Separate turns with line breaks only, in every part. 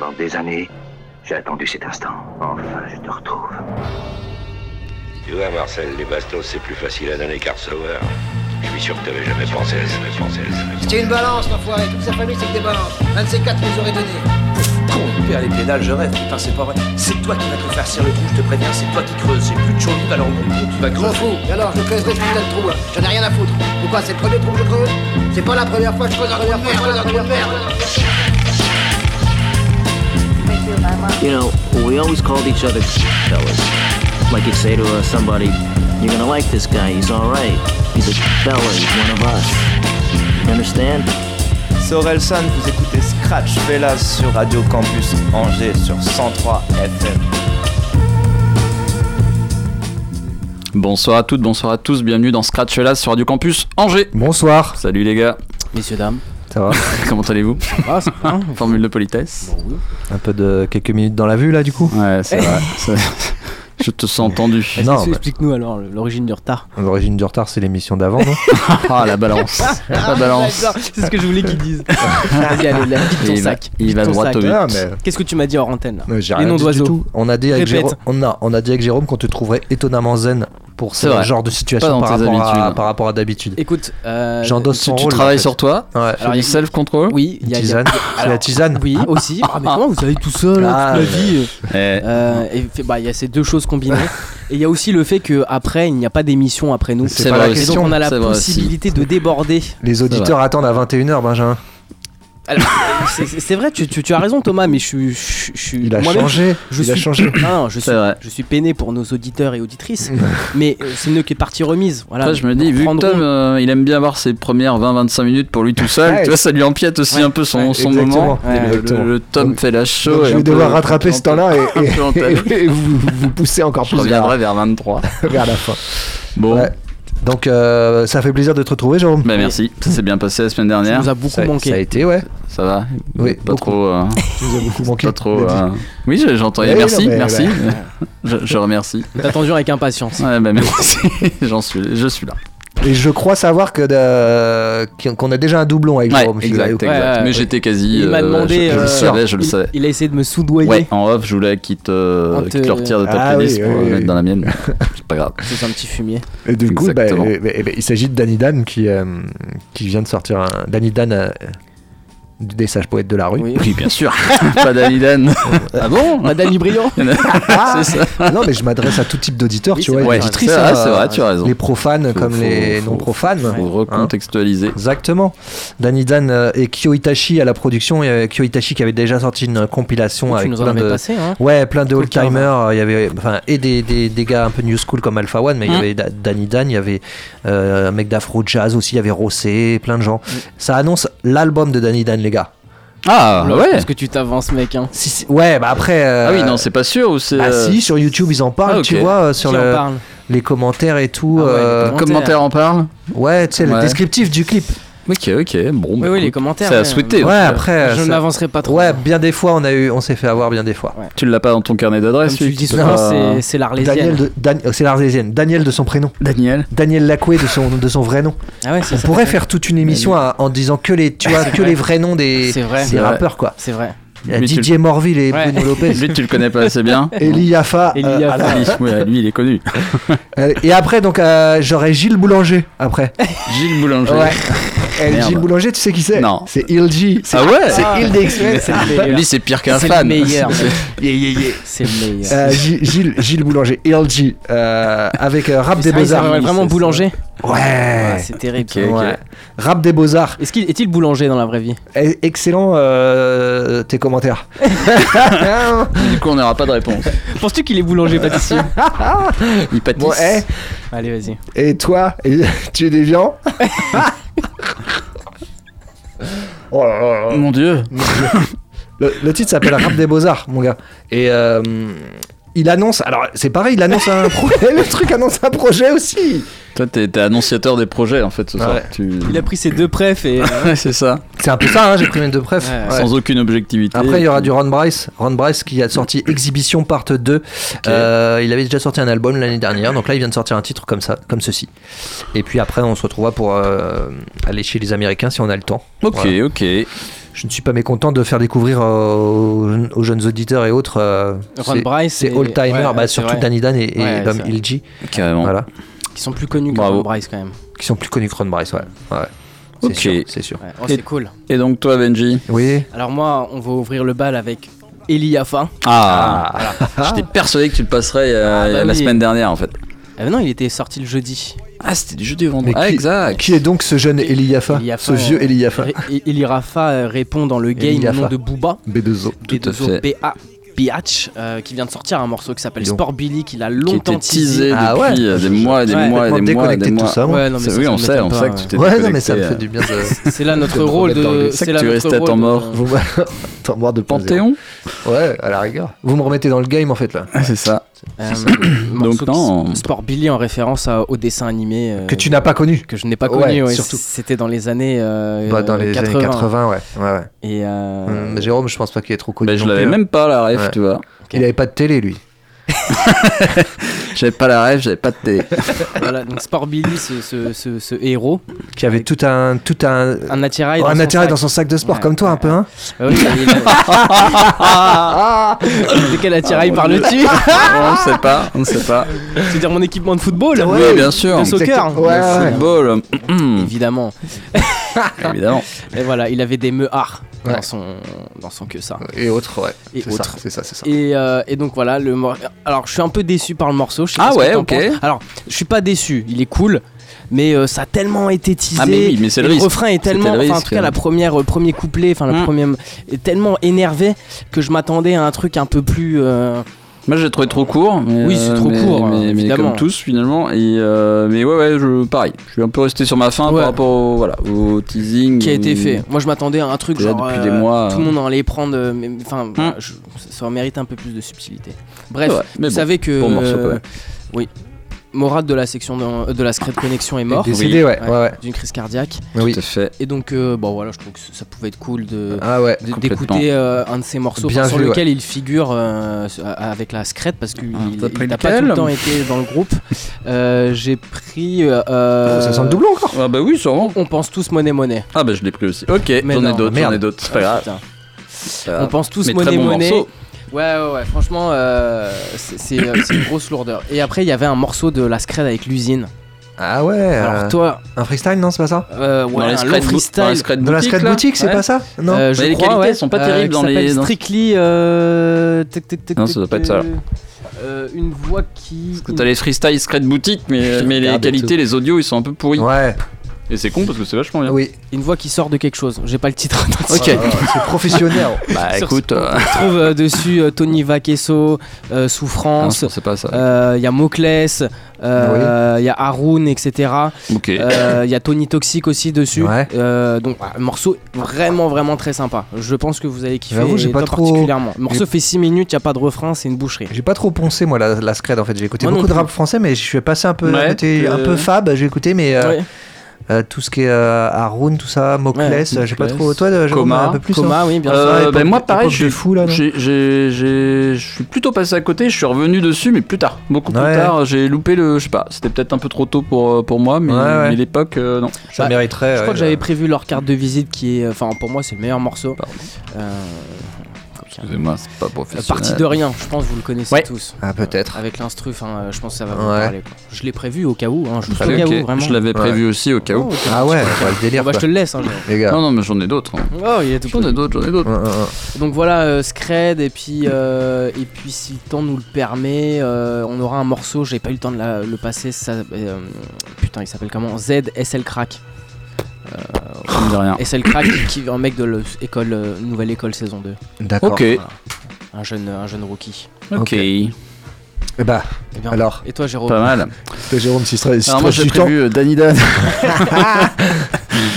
Pendant des années, j'ai attendu cet instant. Enfin, je te retrouve.
Tu vois, Marcel, les bastos, c'est plus facile à donner qu'à recevoir. Je suis sûr que t'avais jamais pensé à ça, jamais pensé à ça.
C'est une balance, l'enfoiré. Toute sa famille, c'est que des balances. Un de ces quatre nous aurait donné.
Con, père les pédales, je rêve. Putain, c'est pas vrai. C'est toi qui vas te faire serrer le trou, je te préviens. C'est toi qui creuses. J'ai plus de chaud alors tu vas
Je m'en
creuser.
fous. Et alors, je creuserai ce putain de trou, là. J'en ai rien à foutre. Pourquoi C'est le premier trou que je creuse? C'est pas la première fois que je creuse un trou de merde. je creuse un trou de merde.
You know, we always called each other fellas. Like you'd say to uh, somebody, you're gonna like this guy, he's alright. He's a fella, he's one of us. You understand?
C'est Orelsan, vous écoutez Scratch Fellas sur Radio Campus Angers sur 103 FM.
Bonsoir à toutes, bonsoir à tous, bienvenue dans Scratch Fellas sur Radio Campus Angers.
Bonsoir.
Salut les gars,
Messieurs, dames.
Ça va
comment allez-vous
Ah.
Formule de politesse
Un peu de quelques minutes dans la vue là du coup
Ouais, c'est vrai. Je te sens tendu.
Non, bah,
Explique-nous alors l'origine du retard?
l'origine du retard c'est l'émission d'avant, non?
Ah, la balance. La balance.
C'est ce que je voulais qu'ils disent. Vas-y, allez, là, vide ton
Il va,
sac.
il
Vide
va
ton
droit
sac.
au but.
Ah, mais-
Qu'est-ce que tu m'as dit en antenne là?
Mais j'ai
Les
rien
noms
dit du
d'oiseaux.
tout. On a dit avec
Répète.
Jérôme, on a, on a dit avec Jérôme qu'on te trouverait étonnamment zen pour ce
vrai.
genre de
Pas
situation
dans
par
tes
rapport, à,
habitudes.
par rapport à d'habitude.
Écoute, euh,
J'endosse
Tu,
son
tu
rôle.
travailles
en fait.
sur toi?
Ouais.
Alors,
Alors,
il y a-
self-control?
Oui,
Une
il y a- il y a-
tisane. C'est la tisane.
Oui, aussi. Ah, mais comment vous allez tout seul
Ah,
toute la
mais-
vie
Eh,
Euh, et fait- bah, il y a ces deux choses et il y a aussi le fait que après il n'y a pas d'émission après nous.
C'est
vrai
la
Et donc on a la possibilité de déborder.
Les auditeurs attendent à 21h, Benjamin.
Alors, c'est- vrai, tu, tu- tu as raison Thomas, mais je suis, je, je suis
Il a changé.
Je
Il a
suis,
changé.
Non, non, je suis, je suis peiné pour nos auditeurs et auditrices, mais euh, c'est mieux que les parties remises. Voilà.
Après, je me dis, vu que Tom, euh, il aime bien avoir ses premières 20-25 minutes pour lui tout seul,
Ouais.
tu vois, ça lui empiète aussi
Ouais.
un peu son,
Ouais,
son moment. Le, Tom
Donc-
fait la show.
Je vais
peu-
devoir rattraper ce temps-là et, vous, vous pousser encore
Je
plus vers,
reviendrai vers 23.
vers la fin.
Bon,
Ouais. Donc euh, ça fait plaisir de te retrouver, Jérôme.
bah merci. Ça s'est bien passé la semaine
ça
dernière.
nous a beaucoup
Ça,
manqué.
ça a été, ouais.
Ça va
Oui,
Pas
beaucoup.
trop. euh,
Tu nous as beaucoup manqué.
pas trop. Euh, Oui, j'entends.
Oui,
merci,
non, mais-
merci. Je, je remercie.
Attendu avec impatience.
Ouais, bah merci. J'en suis, je suis là.
Et je crois savoir que de- qu'on a déjà un doublon avec
Ouais,
Jérôme.
exact, exact.
Ouais, ouais,
Mais j'étais quasi.
Il m'a
euh,
demandé.
Je, je
euh,
le savais, je le
il-
savais.
Il a essayé de me soudoyer.
Ouais, en off, je voulais qu'il te,
te-
te retire de ta
Ah
playlist
oui,
pour
oui,
le
oui.
mettre dans la mienne. C'est pas grave.
C'est un petit fumier.
Et du coup, bah, eh ben, eh ben, il s'agit de Danny Dan qui, euh, qui vient de sortir un. Danny Dan euh, des sages poètes de la rue.
Oui.
Oui, bien sûr. pas d'Alidan. ah bon
Madame Brillant.
Il y en a- C'est ça.
non, mais je m'adresse à tout type d'auditeurs,
Oui,
tu
c'est
vois.
Ouais, c'est vrai,
hein,
c'est vrai, tu as raison.
Les profanes
Faut-
comme
faut-
les
faut-
non profanes.
Faut recontextualiser.
Exactement. Danny Dan euh, et Kyo Itachi à la production. Avait Kyo Itachi qui avait déjà sorti une compilation
Tu
avec
nous en
plein de.
passé, hein
Ouais, plein de old-timers. Il y avait enfin, et des, des, des gars un peu new school comme Alpha One, mais il y
Mm.
avait Da- Danny Dan, il y avait euh, un mec d'Afro Jazz aussi, il y avait Rossé, plein de gens. Ça annonce l'album de Danny Dan, les gars.
Ah, bah ouais.
Est-ce que tu t'avances, mec hein
Si, si- ouais, bah après. euh,
Ah oui, non, c'est pas sûr ou c'est. Euh,
si, sur YouTube ils en parlent,
Ah,
tu vois, euh, sur le- les commentaires et tout.
Ah ouais, les
euh,
commentaires.
Commentaire en parle?
Ouais, tu sais, le descriptif du clip.
Ok, ok. Bon, bah,
oui, les commentaires.
C'est à souhaiter.
Ouais, après.
Je
ça-
ne m'avancerai pas trop.
Ouais, bien des fois, on, a eu, on s'est fait avoir bien des fois.
Tu l'as pas dans ton carnet d'adresse
tu le dis
pas-
c'est- l'Arlésienne.
Daniel de, Dan- euh, c'est l'Arlésienne. Daniel de son prénom.
Daniel.
Daniel Lacoué de son, de son vrai nom.
Ah ouais, c'est
On
ça.
pourrait faire toute une émission à- en disant que les, tu vois, que les vrais noms des,
C'est vrai.
des
C'est vrai.
rappeurs, quoi.
C'est vrai.
Il y a
Lui,
Didier Morville et
Ouais.
Bruno Lopez.
Lui, tu le connais pas assez bien.
Eli Yaffa.
Eli
euh, la-
Lui, ouais, lui, il est connu.
Euh, et après, donc, euh, j'aurais Gilles Boulanger. Après.
Gilles Boulanger.
Ouais. Gilles Boulanger, tu sais qui c'est
Non.
C'est C'est
Ah ouais
c'est Il.
C'est le meilleur.
Lui, c'est pire qu'un
C'est
fan.
le meilleur.
Yeah, yeah, yeah.
C'est le meilleur.
Euh, Gilles, Gilles, Boulanger, LG, euh, avec euh, Rap des
Ah,
Beaux-Arts.
vraiment boulanger.
Ouais.
Ah, C'est terrible.
Rap des Beaux-Arts.
Est-ce qu'il est-il boulanger dans la vraie vie?
Eh, Excellent euh, tes commentaires.
Du coup, on n'aura pas de réponse.
Penses-tu qu'il est boulanger pâtissier
Il pâtisse.
bon, eh,
Allez, vas-y.
et toi, tu es des viands Oh là là là.
Mon dieu.
Le, le titre s'appelle Rap des Beaux-Arts, mon gars. Et euh, il annonce. Alors, c'est pareil, il annonce un projet. Le truc annonce un projet aussi.
Toi, t'es t'es annonciateur des projets en fait ce soir.
Ouais.
Tu...
Il a pris ses deux prefs et.
Ouais, c'est ça.
C'est un peu ça, hein, j'ai pris mes deux prefs.
Ouais,
Ouais.
Sans aucune objectivité.
Après, il y aura du Ron Bryce. Ron Bryce qui a sorti Exhibition Part 2. Euh, il avait déjà sorti un album l'année dernière. Donc là, il vient de sortir un titre comme ça, comme ceci. Et puis après, on se retrouvera pour euh, aller chez les Américains si on a le temps.
Ok,
Voilà.
ok.
Je ne suis pas mécontent de faire découvrir euh, aux, aux jeunes auditeurs et autres. euh,
Ron
ces-
Bryce ouais,
bah, surtout
vrai.
Danny Dan et, et
Ouais,
Dom. Ilji,
Carrément.
voilà,
Qui sont plus connus que
Bravo.
Ron Bryce quand même.
qui sont plus connus que Ron Bryce, ouais. ouais. C'est sûr, c'est sûr.
Oh, c'est cool.
Et donc toi, Benji
Oui.
Alors moi, on va ouvrir le bal avec Eliafa.
Ah, J'étais persuadé que tu le passerais euh,
Ah, bah
la
oui.
semaine dernière en fait.
Ah non, il était sorti le jeudi.
Ah, c'était du jeudi au vendredi. Ah,
qui-
exact.
Qui est donc ce jeune Eliafa
Eliafa,
Ce vieux
euh,
Eliafa
Ré- E- Elirafa euh, répond dans le game au
Eliafa.
nom de Booba.
B2O.
Tout à fait.
B2O BH euh, qui vient de sortir un morceau qui s'appelle. Sport Billy qu'il a
Qui
longtemps
était teasé
Ah
depuis
ouais.
euh, des mois et des
Ouais.
mois et des mois et des mois.
tout ça, moi.
Ouais, non, mais
C'est-
ça,
oui,
ça
on sait, on
pas,
sait que
ouais.
tu t'es
Ouais, non, mais ça me fait du bien de.
C'est là notre rôle de.
C'est que
là
tu
notre
restais à temps mort.
Vous Attends, moi de.
Panthéon
Ouais, à la rigueur. Vous me remettez dans le game en fait là.
C'est ça.
Euh,
Donc, non.
Sport Billy en référence à- au dessin animé. euh,
Que tu n'as pas connu.
que je n'ai pas
Ouais,
connu. ouais,
surtout.
C'était dans les années. euh,
Bah, dans les
80.
années 80, ouais. ouais, ouais.
Et euh,
Hum, mais Jérôme, je pense pas qu'il est trop connu.
Bah, je l'avais
hein.
même pas la ref,
Ouais.
tu vois.
Il avait pas de télé lui.
J'avais pas la ref, j'avais pas de télé.
voilà, donc Sport Billy, ce, ce- ce- ce héros,
Qui avait tout un. Tout un.
un attirail.
Oh,
dans
un
son
attirail
sac.
dans son sac de sport
Ouais,
comme toi un peu hein
Ah oui, De quel attirail parles-tu
on sait pas, on sait pas.
Tu veux dire mon équipement de football
Oui, bien sûr.
De soccer
Le
ouais.
football,
Évidemment.
évidemment.
Et voilà, il avait des meuhards
Ouais.
dans son dans son que ça.
Et autres, ouais.
Et autres.
c'est ça, c'est ça.
Et, euh, et donc voilà, le mor- alors je suis un peu déçu par le morceau. Je sais
Ah
pas ce que
ouais, ok.
penses. Alors je suis pas déçu, il est cool, mais euh, ça a tellement été teasé.
Ah, mais oui, mais c'est le
le refrain est tellement,
le
enfin en tout cas la première euh, premier couplet, enfin la
Mm.
première est tellement énervé que je m'attendais à un truc un peu plus. euh,
Moi j'ai trouvé trop court. mais,
Oui, c'est
euh,
trop
mais-
court,
Mais, comme tous finalement. Et euh, mais ouais, ouais, je, pareil. Je suis un peu resté sur ma fin
Ouais.
par rapport au, voilà, au teasing.
qui a été fait. Moi je m'attendais à un truc genre
depuis
euh,
des mois,
tout le monde allait prendre, enfin je- ça mérite un peu plus de subtilité. Bref, vous savez que
bon morceau, quand même.
oui, Morad de la section de, de la Secret Connection est mort.
Décédé, ouais, ouais, ouais.
D'une crise cardiaque.
Oui.
Tout à fait.
Et donc, euh, bon voilà, je trouve que ça pouvait être cool de
Ah ouais.
d'écouter euh, un de ces morceaux
Bien
sur
vu,
lequel il figure euh, avec la secrète parce qu'il
Ah,
n'a pas
lequel
tout le temps été dans le groupe. Euh, J'ai pris.
ça sent le doublon encore.
Ah bah oui, sûrement.
On pense tous monnaie monnaie.
Ah bah je l'ai pris aussi. Ok,
Mais
j'en ai d'autres, j'en ai d'autres. C'est pas grave. Pas
On pense tous monnaie
bon
monnaie. Ouais, ouais, ouais. Franchement, euh, c'est c'est, euh, c'est une grosse lourdeur. Et après, il y avait un morceau de la scred avec l'usine.
Ah ouais.
Alors
euh,
toi,
Un freestyle, non, c'est pas ça
euh, ouais,
Dans les
un long freestyle.
de
la Scred Boutique, c'est
Ouais.
pas ça Non
Euh, je
Mais les
crois,
qualités
ouais,
sont pas
euh,
terribles
qui
dans les-
s'appelle
dans-
Strictly. euh, tic, tic, tic,
Non,
tic,
ça doit pas être ça, là.
euh, une voix qui.
Parce que t'as les freestyle secret de boutique, mais, mais les
Regarde
qualités, les audios, ils sont un peu pourris.
Ouais.
Et c'est con parce que c'est vachement bien.
Oui.
Une voix qui sort de quelque chose. J'ai pas le titre.
Ok.
C'est professionnel.
Bah écoute, euh,
On trouve euh, dessus euh, Tony Vaquesso, euh,
non,
Souffrance.
c'est pas ça.
euh, Il y a Moclès, euh, il y a Haroun, etc.
Ok.
Euh, Il y a Tony Toxic aussi dessus.
Ouais.
Euh, donc un morceau vraiment vraiment très sympa. Je pense que vous allez kiffer.
J'avoue, j'ai pas trop-
particulièrement. Le morceau fait 6 minutes, il y a pas de refrain, c'est une boucherie.
J'ai pas trop poncé moi la, la Scred en fait. J'ai écouté
Moi
beaucoup de rap français, mais je suis passé un peu
Ouais,
un
euh,
peu fab. J'ai écouté, mais euh,
Ouais.
Euh, tout ce qui est euh, Haroun, tout ça, Moclès,
Ouais,
j'ai pas trop. Toi, de- Jérôme,
Coma.
un peu plus.
Coma, oui, bien sûr.
Euh,
époque-
ben moi pareil, je suis
fou, là,
je suis plutôt passé à côté, je suis revenu dessus, mais plus tard, beaucoup plus
Ouais.
tard. J'ai loupé le, je sais pas, c'était peut-être un peu trop tôt pour euh, pour moi, mais,
Ouais, ouais.
mais l'époque, euh, non.
Ça
Bah,
mériterait.
Je crois
ouais,
que j'avais
euh,
prévu leur carte de visite qui est. Enfin, pour moi, c'est le meilleur morceau.
Excusez-moi, c'est pas professionnel.
partie de rien, je pense que vous le connaissez
Ouais.
tous.
Ah, peut-être.
Avec l'instru, euh, je pense que ça va vous
Ouais.
parler. quoi. Je l'ai prévu au cas où, hein, juste
Allez,
au cas
ok.
où, vraiment.
Je l'avais prévu aussi au cas où.
Oh.
Ah ouais, ouais, le délire.
Bah, je te le laisse, hein, Jérôme.
Les gars.
Non, non, mais j'en ai d'autres. hein.
Oh, il est tout
J'en ai d'autres, j'en ai d'autres.
Ouais, ouais, ouais.
Donc voilà, euh, Scred, et puis, euh, et puis si le temps nous le permet, euh, on aura un morceau, j'ai pas eu le temps de la- le passer, ça, euh, putain, il s'appelle comment? Z SL Crack.
Me dit rien.
SL Crack, qui est un mec de l'école, nouvelle école saison 2.
D'accord.
Ok,
Un jeune, un jeune rookie.
ok.
Ok. Eh bah,
Eh bien,
alors,
Et toi, Jérôme
Pas mal.
toi, Jérôme, si tu
Alors moi j'ai prévu euh, Danny Dan.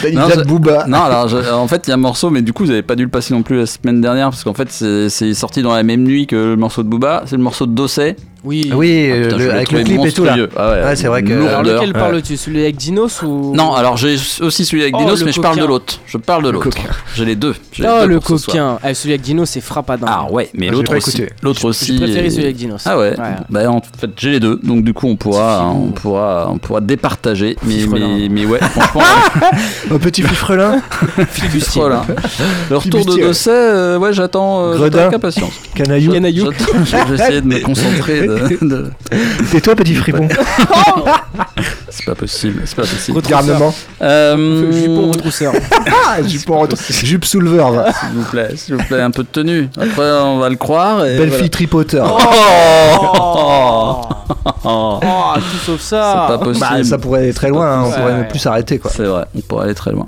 Danny
Non,
Dan
je-
Booba.
non, alors je- en fait il y a un morceau, mais du coup vous avez pas dû le passer non plus la semaine dernière parce qu'en fait c'est c'est sorti dans la même nuit que le morceau de Booba. C'est le morceau de Dossé.
Oui.
Oui,
Ah, putain,
le-
l'ai
avec le clip et tout là.
Ah ouais,
Ouais, c'est vrai que-
Alors lequel
Ouais.
parles-tu Celui avec Dinos ou
Non, alors j'ai aussi celui avec
Oh,
Dinos, mais je parle de l'autre. Je parle de l'autre. J'ai les deux. Les
Oh
deux
le coquin Ah, Celui avec Dinos c'est frappadin.
Ah ouais, mais
Ah,
l'autre aussi. L'autre aussi.
J'ai préféré
est-
celui avec Dinos.
Ah ouais.
Ouais.
Bah en fait j'ai les deux, donc du coup on pourra, on pourra, on pourra départager. Mais
Fifrelin.
mais, mais ouais, franchement,
Un petit fifrelin
Voilà. Le retour de. Dosset, euh, ouais, j'attends euh, j'attends avec impatience.
Canaillou
Canaillou.
J'attends- Je vais essayer de me concentrer. De, de-
Tais-toi, petit fripon.
C'est pas possible, c'est pas possible.
Garnement.
Euh,
Jupon retrousseur.
Ah, jupe en retour. Jupe sous le verve.
S'il vous plaît, s'il vous plaît, un peu de tenue. Après, on va le croire. Et
Belle
voilà.
fille tripoteur.
Oh,
Oh, tout sauf ça.
C'est pas possible.
Bah, ça pourrait aller très loin, hein, on
Ouais,
pourrait
ouais.
plus s'arrêter quoi.
C'est vrai, on pourrait aller très loin.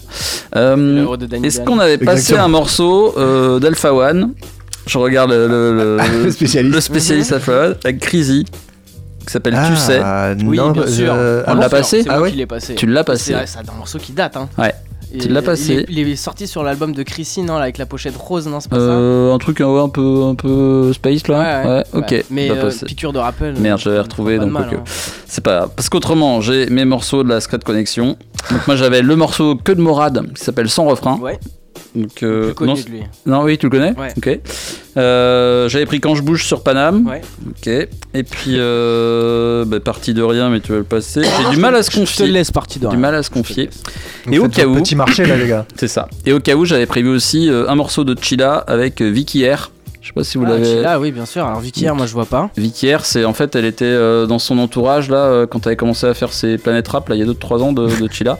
Euh, Est-ce qu'on avait passé
Exactement.
un morceau euh, d'Alpha One Je regarde le, le- le-
Le spécialiste.
le spécialiste Alpha One avec Crazy, qui s'appelle Tu sais.
Oui,
non,
bien
bah,
sûr.
euh,
On
ah
l'a passé
C'est
Ah
passé.
Tu l'as passé.
C'est un morceau qui date. Hein.
Ouais.
Et
Tu l'as
il-
passé.
Il est, il est sorti sur l'album de Chrissy, non, là, avec la pochette rose, non, c'est pas
Euh, un truc euh, ouais, un peu un peu space
ça
là.
Ouais, ouais,
ok.
Mais euh, piqûre de rappel.
Merde,
euh,
j'avais
pas
retrouvé donc
hein.
C'est pas grave. parce qu'autrement j'ai mes morceaux de la Secret Connection. Donc moi j'avais le morceau que de Morad qui s'appelle Sans refrain.
Ouais,
Donc euh,
plus connu
non,
de lui.
non oui tu le connais.
Ouais.
Ok. Euh, j'avais pris Quand je bouge sur Paname.
Ouais.
Ok. Et puis euh, bah, partie de rien mais tu vas le passer. J'ai du mal à se
Je te
confier.
laisse partie de
Du
rien.
mal à se confier. Et au cas où-
Petit marché là, les gars.
C'est ça. Et au cas où j'avais prévu aussi euh, un morceau de Chila avec euh, Vicky R. Je sais pas si vous
Ah,
l'avez.
Là, oui, bien sûr. Alors, Vicky, R, moi, je vois pas.
Vicky R, c'est en fait, elle était euh, dans son entourage là euh, quand elle avait commencé à faire ses planètes rap là il y a 2-3 ans de, de Chila.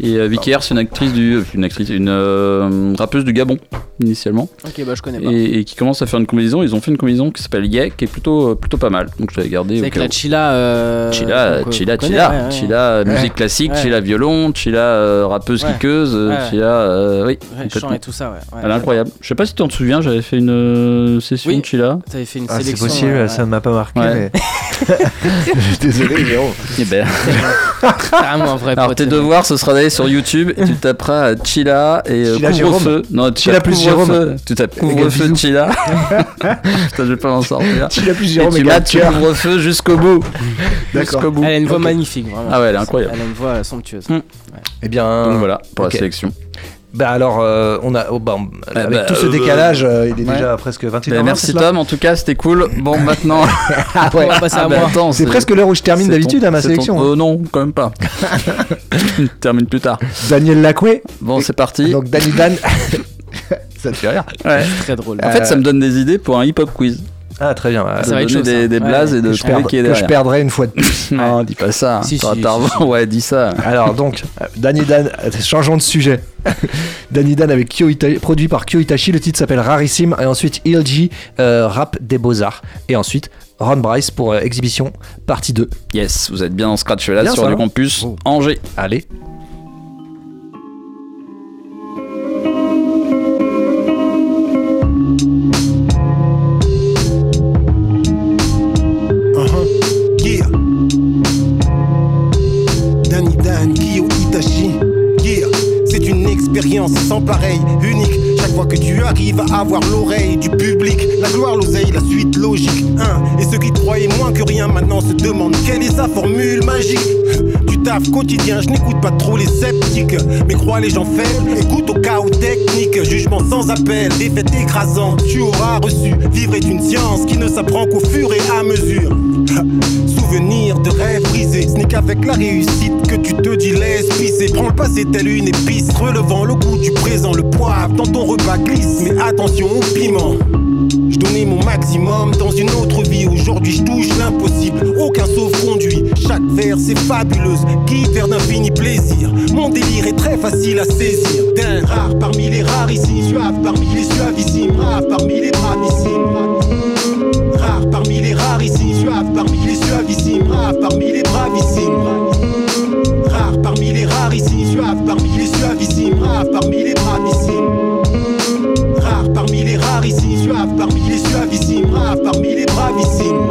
Et euh, Vicky R, c'est une actrice du, euh, une actrice, une euh, rappeuse du Gabon initialement,
Ok, bah, je connais pas.
et, et qui commence à faire une combinaison. Ils ont fait une combinaison qui s'appelle Yeah, qui est plutôt euh, plutôt pas mal. Donc je l'avais gardé.
C'est avec la. Chila. euh,
Chila,
qu'on-
Chila,
connaît,
Chila,
ouais, ouais.
Chila, musique classique,
Ouais.
Chila violon, Chila euh, rappeuse
Ouais.
kickeuse,
Ouais.
Chila, euh, oui,
chant et tout ça, ouais. ouais.
Elle est incroyable. Je sais pas si tu t'en souviens, j'avais fait une euh, session
Oui.
de Chila.
T'avais fait une
Ah, c'est
sélection.
possible,
euh,
ça ne m'a pas marqué.
Ouais.
mais- Je suis désolé, Jérôme.
Et ben,
Carrément un vrai
Alors tes
c'est
devoirs ce sera sur YouTube et tu taperas Chila et euh,
Chila
couvre-feu. Non, tu
Chila plus. Jérôme.
Tu tapes couvre-feu. Chila. Putain, je vais pas m'en sortir.
Tu l'as plus
Et
Jérôme
tu
et
tu
cœur.
couvre-feu jusqu'au bout.
D'accord.
Jusqu'au bout.
Elle a une voix magnifique, vraiment.
Ah ouais, elle est incroyable.
Elle a une voix somptueuse.
Mm.
Eh bien,
Donc voilà pour la sélection.
Bah alors, euh, on a, oh, bah,
Bah,
avec
bah,
tout ce
euh,
décalage, euh, il est
ouais.
déjà presque 28
Ben,
h
merci Tom, en tout cas c'était cool. Bon maintenant.
Ah ouais.
On va passer à
Ah, bah,
moi.
C'est presque l'heure où je termine d'habitude à ma sélection.
ton- euh, non, quand même pas. Je termine plus tard.
Daniel Lacoué.
Bon, c'est parti.
Donc Danny Dan. ça te fait rire.
Ouais.
Très drôle.
En fait, ça me donne des idées pour un hip-hop quiz.
Ah, très bien.
Ça va être chaud,
des,
ça.
des
Ouais.
blazes et de
je,
trouver
perdre-
qui est
que je perdrai une fois de plus.
Non, dis pas ça.
Si, si.
Ouais, dis ça.
Alors donc, Danny Dan, changeons de sujet. Danny Dan avec Kyo Ita- produit par Kyo Itachi, le titre s'appelle Rarissime, et ensuite ELG, euh, rap des beaux-arts, et ensuite Ron Bryce pour euh, exhibition partie 2.
Yes, vous êtes bien en scratch là
Bien,
sur
ça,
le
hein.
campus
Oh.
Angers.
Allez.
Expérience sans pareil, unique. Chaque fois que tu arrives à avoir l'oreille du public, la gloire, l'oseille, la suite logique. Hein. Et ceux qui croyaient moins que rien maintenant se demandent quelle est sa formule magique? Du taf quotidien, je n'écoute pas trop les sceptiques. Mais crois les gens faibles, écoute au chaos technique. Jugement sans appel, défaite écrasante. Tu auras reçu. Vivre est une science qui ne s'apprend qu'au fur et à mesure. Souvenir de rêves brisés, ce n'est qu'avec la réussite que tu te dis laisse pisser. Prends le passé tel une épice, relevant le goût du présent, le poivre dans ton repas glisse. Mais attention au piment. Je donnais mon maximum dans une autre vie. Aujourd'hui, je touche l'impossible. Aucun sauf-conduit. Chaque vers, c'est fabuleuse. Guide vers d'infinis plaisirs? Mon délire est très facile à saisir. D'un rare parmi les rares ici. Suave parmi les suavissimes. Rare parmi les bravissimes. Parmi les rares ici. Suave parmi les suavissimes. Rare parmi les bravissimes. Rare parmi les rares ici. Suave parmi les suavissimes. Rare parmi les bravissimes. Rare parmi les rares ici, suave parmi les suavissimes, rare parmi les bravissimes.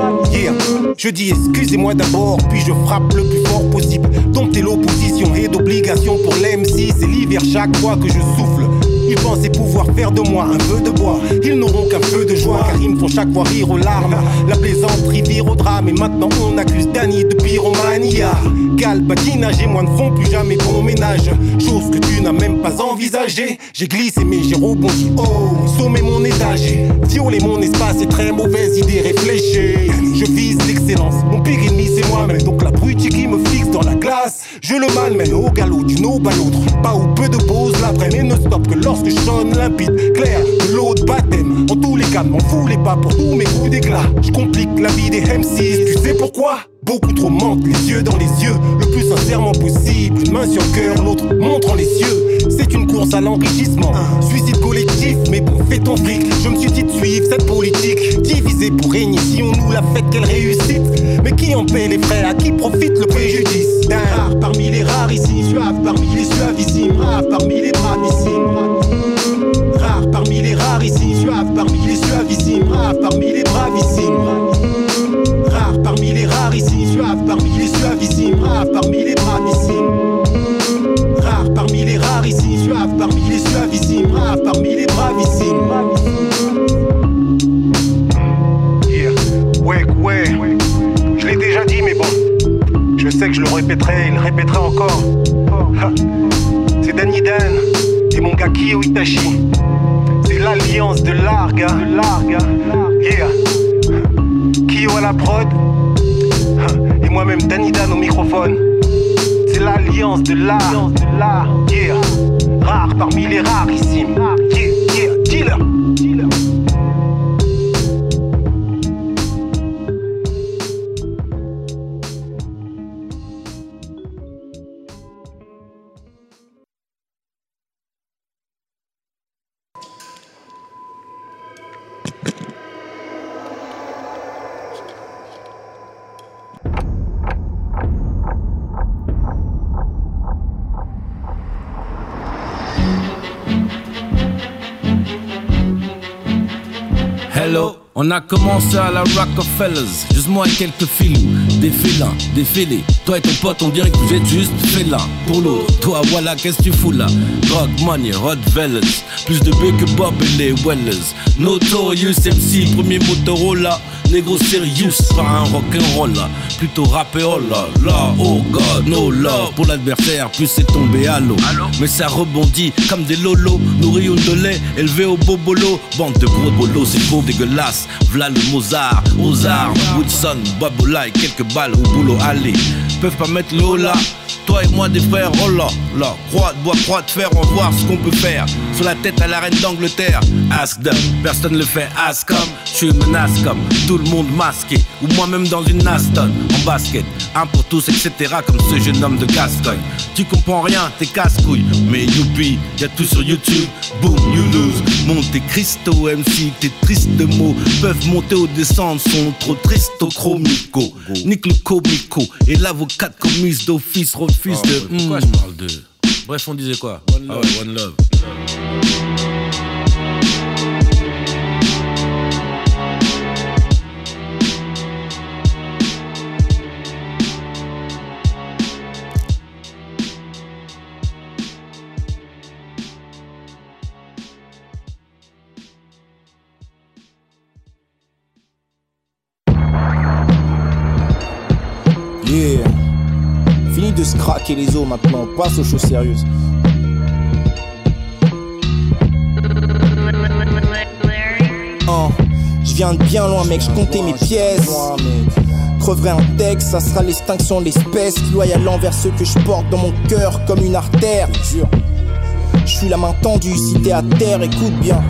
Je dis excusez-moi d'abord, puis je frappe le plus fort possible. Dompter l'opposition et d'obligation pour l'MC, c'est l'hiver chaque fois que je souffle. Ils pensaient pouvoir faire de moi un feu de bois. Ils n'auront qu'un feu de joie, car ils me font chaque fois rire aux larmes. La plaisanterie vire au drame, et maintenant on accuse Danny de pyromania. Gal, badinage et moi ne font plus jamais bon ménage. Chose que tu n'as même pas envisagée. J'ai glissé, mais j'ai rebondi. Oh, sommet mon étage. Violer mon espace est très mauvaise idée réfléchie. Je vise l'excellence. Mon pire ennemi, c'est moi-même. Donc la brute qui me fixe dans la glace. Je le malmène au galop d'une aube à l'autre. Pas ou peu de pause, la vraie ne stop que lorsque je sonne limpide, clair, de l'autre baptême. En tous les cas, m'en fous pas pour tous mes coups d'éclat. Je complique la vie des M6, tu sais pourquoi? Beaucoup trop mentent, les yeux dans les yeux, le plus sincèrement possible. Une main sur cœur, l'autre montrant les cieux. C'est course à l'enrichissement, suicide collectif, mais bon, fais ton fric. Je me suis dit de suivre cette politique, divisée pour régner. Si on nous la fait, qu'elle réussite? Mais qui en paie les frais, à qui profite le préjudice? D'un rare parmi les rares ici, suave parmi les suavissimes, rare parmi les bravissimes. Rare parmi les rares ici, suave parmi les suavissimes, rare parmi les bravissimes. Rare parmi les rares ici, suave parmi les suavissimes, rare parmi les bravissimes. Les suavissimes, rare parmi les bravissimes. Yeah, ouais, ouais, je l'ai déjà dit, mais bon, je sais que je le répéterai, il le répéterai encore. C'est Danny Dan et mon gars Kyo Itachi. C'est l'alliance de Larga, de Larga, yeah. Kyo à la prod et moi-même Danny Dan au microphone. C'est l'alliance de l'art, yeah. Parmi les rarissimes,
on a commencé à la Rockefellers, juste moi et quelques filous, des félins, des fêlés. Toi et ton pote, on dirait que vous êtes juste félins. Pour l'autre, toi voilà, qu'est-ce que tu fous là? Drug money, Rottweilers, plus de B que Bob et les Wellers. Notorious MC, premier Motorola. Négro serious, pas un rock'n'roll là. Plutôt rappé oh là là, oh god, no love Pour l'adversaire, plus c'est tombé à l'eau Mais ça rebondit comme des lolos Nourris de lait, élevé au bobolo Bande de gros bolos, c'est beau, dégueulasse V'là le Mozart, armes Woodson, Babola et quelques balles au boulot allez. Peuvent pas mettre le là toi et moi des frères, oh là, là, croix bois, croix de fer, on va voir ce qu'on peut faire. Sur la tête à la reine d'Angleterre, ask them, personne le fait, ask comme, je suis menace comme, tout le monde masqué, ou moi-même dans une Aston, en basket, un pour tous, etc. comme ce jeune homme de Gascogne. Tu comprends rien, t'es casse-couille, mais youpi, y'a tout sur YouTube, boom, you lose. Monte Cristo MC, tes tristes mots peuvent monter ou descendre, sont trop tristes au chromico. Nique le comico, et l'avocat commise d'office refuse de. Pourquoi je parle de? Bref, on disait quoi? Ah ouais, One Love.
Craquer les os maintenant, on passe aux choses sérieuses. Oh, je viens de bien loin, mec, je comptais mes pièces. Creverai un texte, ça sera l'extinction de l'espèce. Loyal envers ceux que je porte dans mon cœur comme une artère. Je suis la main tendue, si t'es à terre, écoute bien.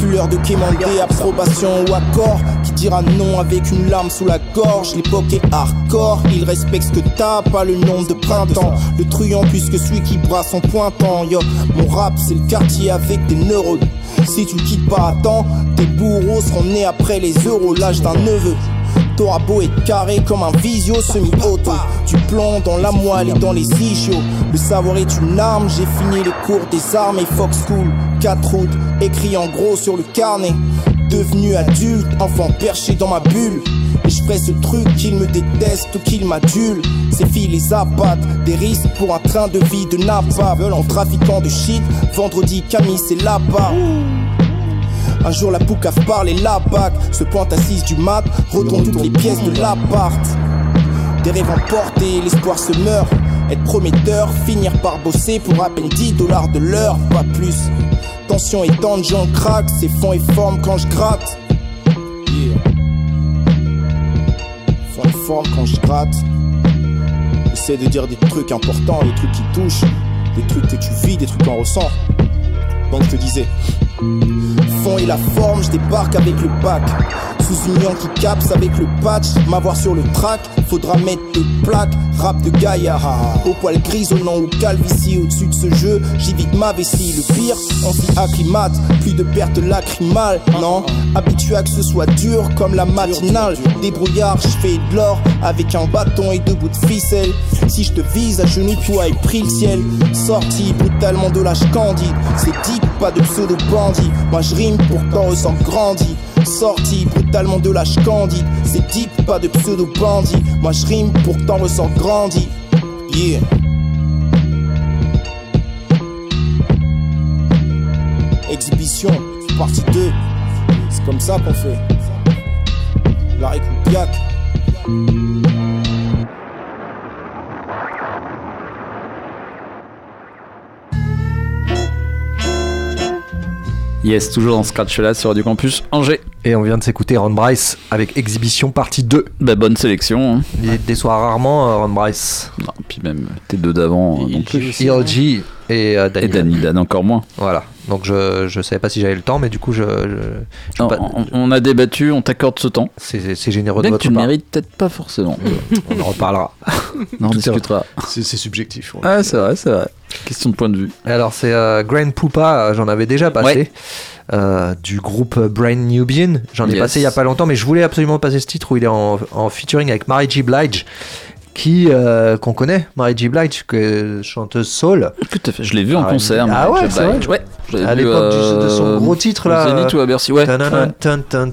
Plus l'heure de quémander, approbation ou accord. Qui dira non avec une lame sous la gorge. L'époque est hardcore, il respecte ce que t'as, pas le nombre de printemps. Le truand plus que celui qui brasse en pointant. Yo, mon rap, c'est le quartier avec des neurones. Si tu quittes pas à temps, tes bourreaux seront nés après les euros, l'âge d'un neveu. T'auras beau être carré comme un visio semi-auto. Du plomb dans la moelle et dans les ischios. Le savoir est une arme, j'ai fini les cours des armes et Fox School. 4 août, écrit en gros sur le carnet. Devenu adulte, enfant perché dans ma bulle. Et je ferai ce truc qu'il me déteste ou qu'il m'adule. Ces filles les abattent, des risques pour un train de vie de Napa. En trafiquant de shit, vendredi Camille c'est là-bas. Un jour la poucave parle et la bague Se pointe assise du mat, retourne toutes les pièces de l'appart Des rêves emportés, l'espoir se meurt Être prometteur, finir par bosser pour à peine 10 dollars de l'heure, pas plus. Tension et j'en craque, c'est fond et forme quand je gratte. Yeah. Fond et forme quand je gratte. J'essaie de dire des trucs importants, des trucs qui touchent, des trucs que tu vis, des trucs qu'on ressent. Donc je te disais, et la forme, je débarque avec le pack. Sous une lion qui capse avec le patch, m'avoir sur le track, faudra mettre des plaques. Rap de Gaïa, au poil grisonnant ou calvitie au-dessus de ce jeu, j'évite ma vessie. Le pire, on s'y acclimate, plus de pertes lacrymales, non? Habitué à que ce soit dur comme la matinale. Débrouillard, je fais de l'or avec un bâton et deux bouts de ficelle. Si je te vise à genoux, toi et pris le ciel. Sorti brutalement de l'âge candide, c'est deep, pas de pseudo bandit. Moi je rime pour t'en ressens grandi. Sorti brutalement de l'âge candide, c'est deep, pas de pseudo bandit. Moi je rime pour t'en ressens grandi. Yeah. Exhibition, partie 2. C'est comme ça qu'on fait. La récoupiac.
Yes, toujours dans Scratch là sur Radio Campus Angers.
Et on vient de s'écouter Ron Bryce avec Exhibition partie 2.
Bah, bonne sélection. hein.
Il déçoit rarement euh, Ron Bryce.
Non, puis même tes deux d'avant euh, non plus.
ELG et euh, Danny
Et Danny Dan encore moins.
Voilà. Donc je, je savais pas si j'avais le temps, mais du coup je. je- je
Non,
pas-
on, on a débattu, on t'accorde ce temps.
C'est c'est généreux de
Bien que
votre
tu le
part.
mérites peut-être pas forcément.
On en reparlera.
Non, on
Tout est-
discutera.
C'est c'est subjectif.
Ah, c'est vrai, c'est vrai. Question de point de vue.
Alors c'est euh, Grand Poupa, euh, j'en avais déjà passé.
Ouais.
euh, du groupe Brain Nubian. J'en ai passé il y a pas longtemps, mais je voulais absolument passer ce titre où il est en, en featuring avec Mary J. Blige, qui euh, qu'on connaît, Mary J. Blige, que chanteuse soul.
Tout à fait. Je l'ai vu en
Ah,
concert.
ah ouais, c'est vrai.
Ouais.
À l'époque du- de
euh,
son gros titre là.
Zénith ou à Bercy. Ouais.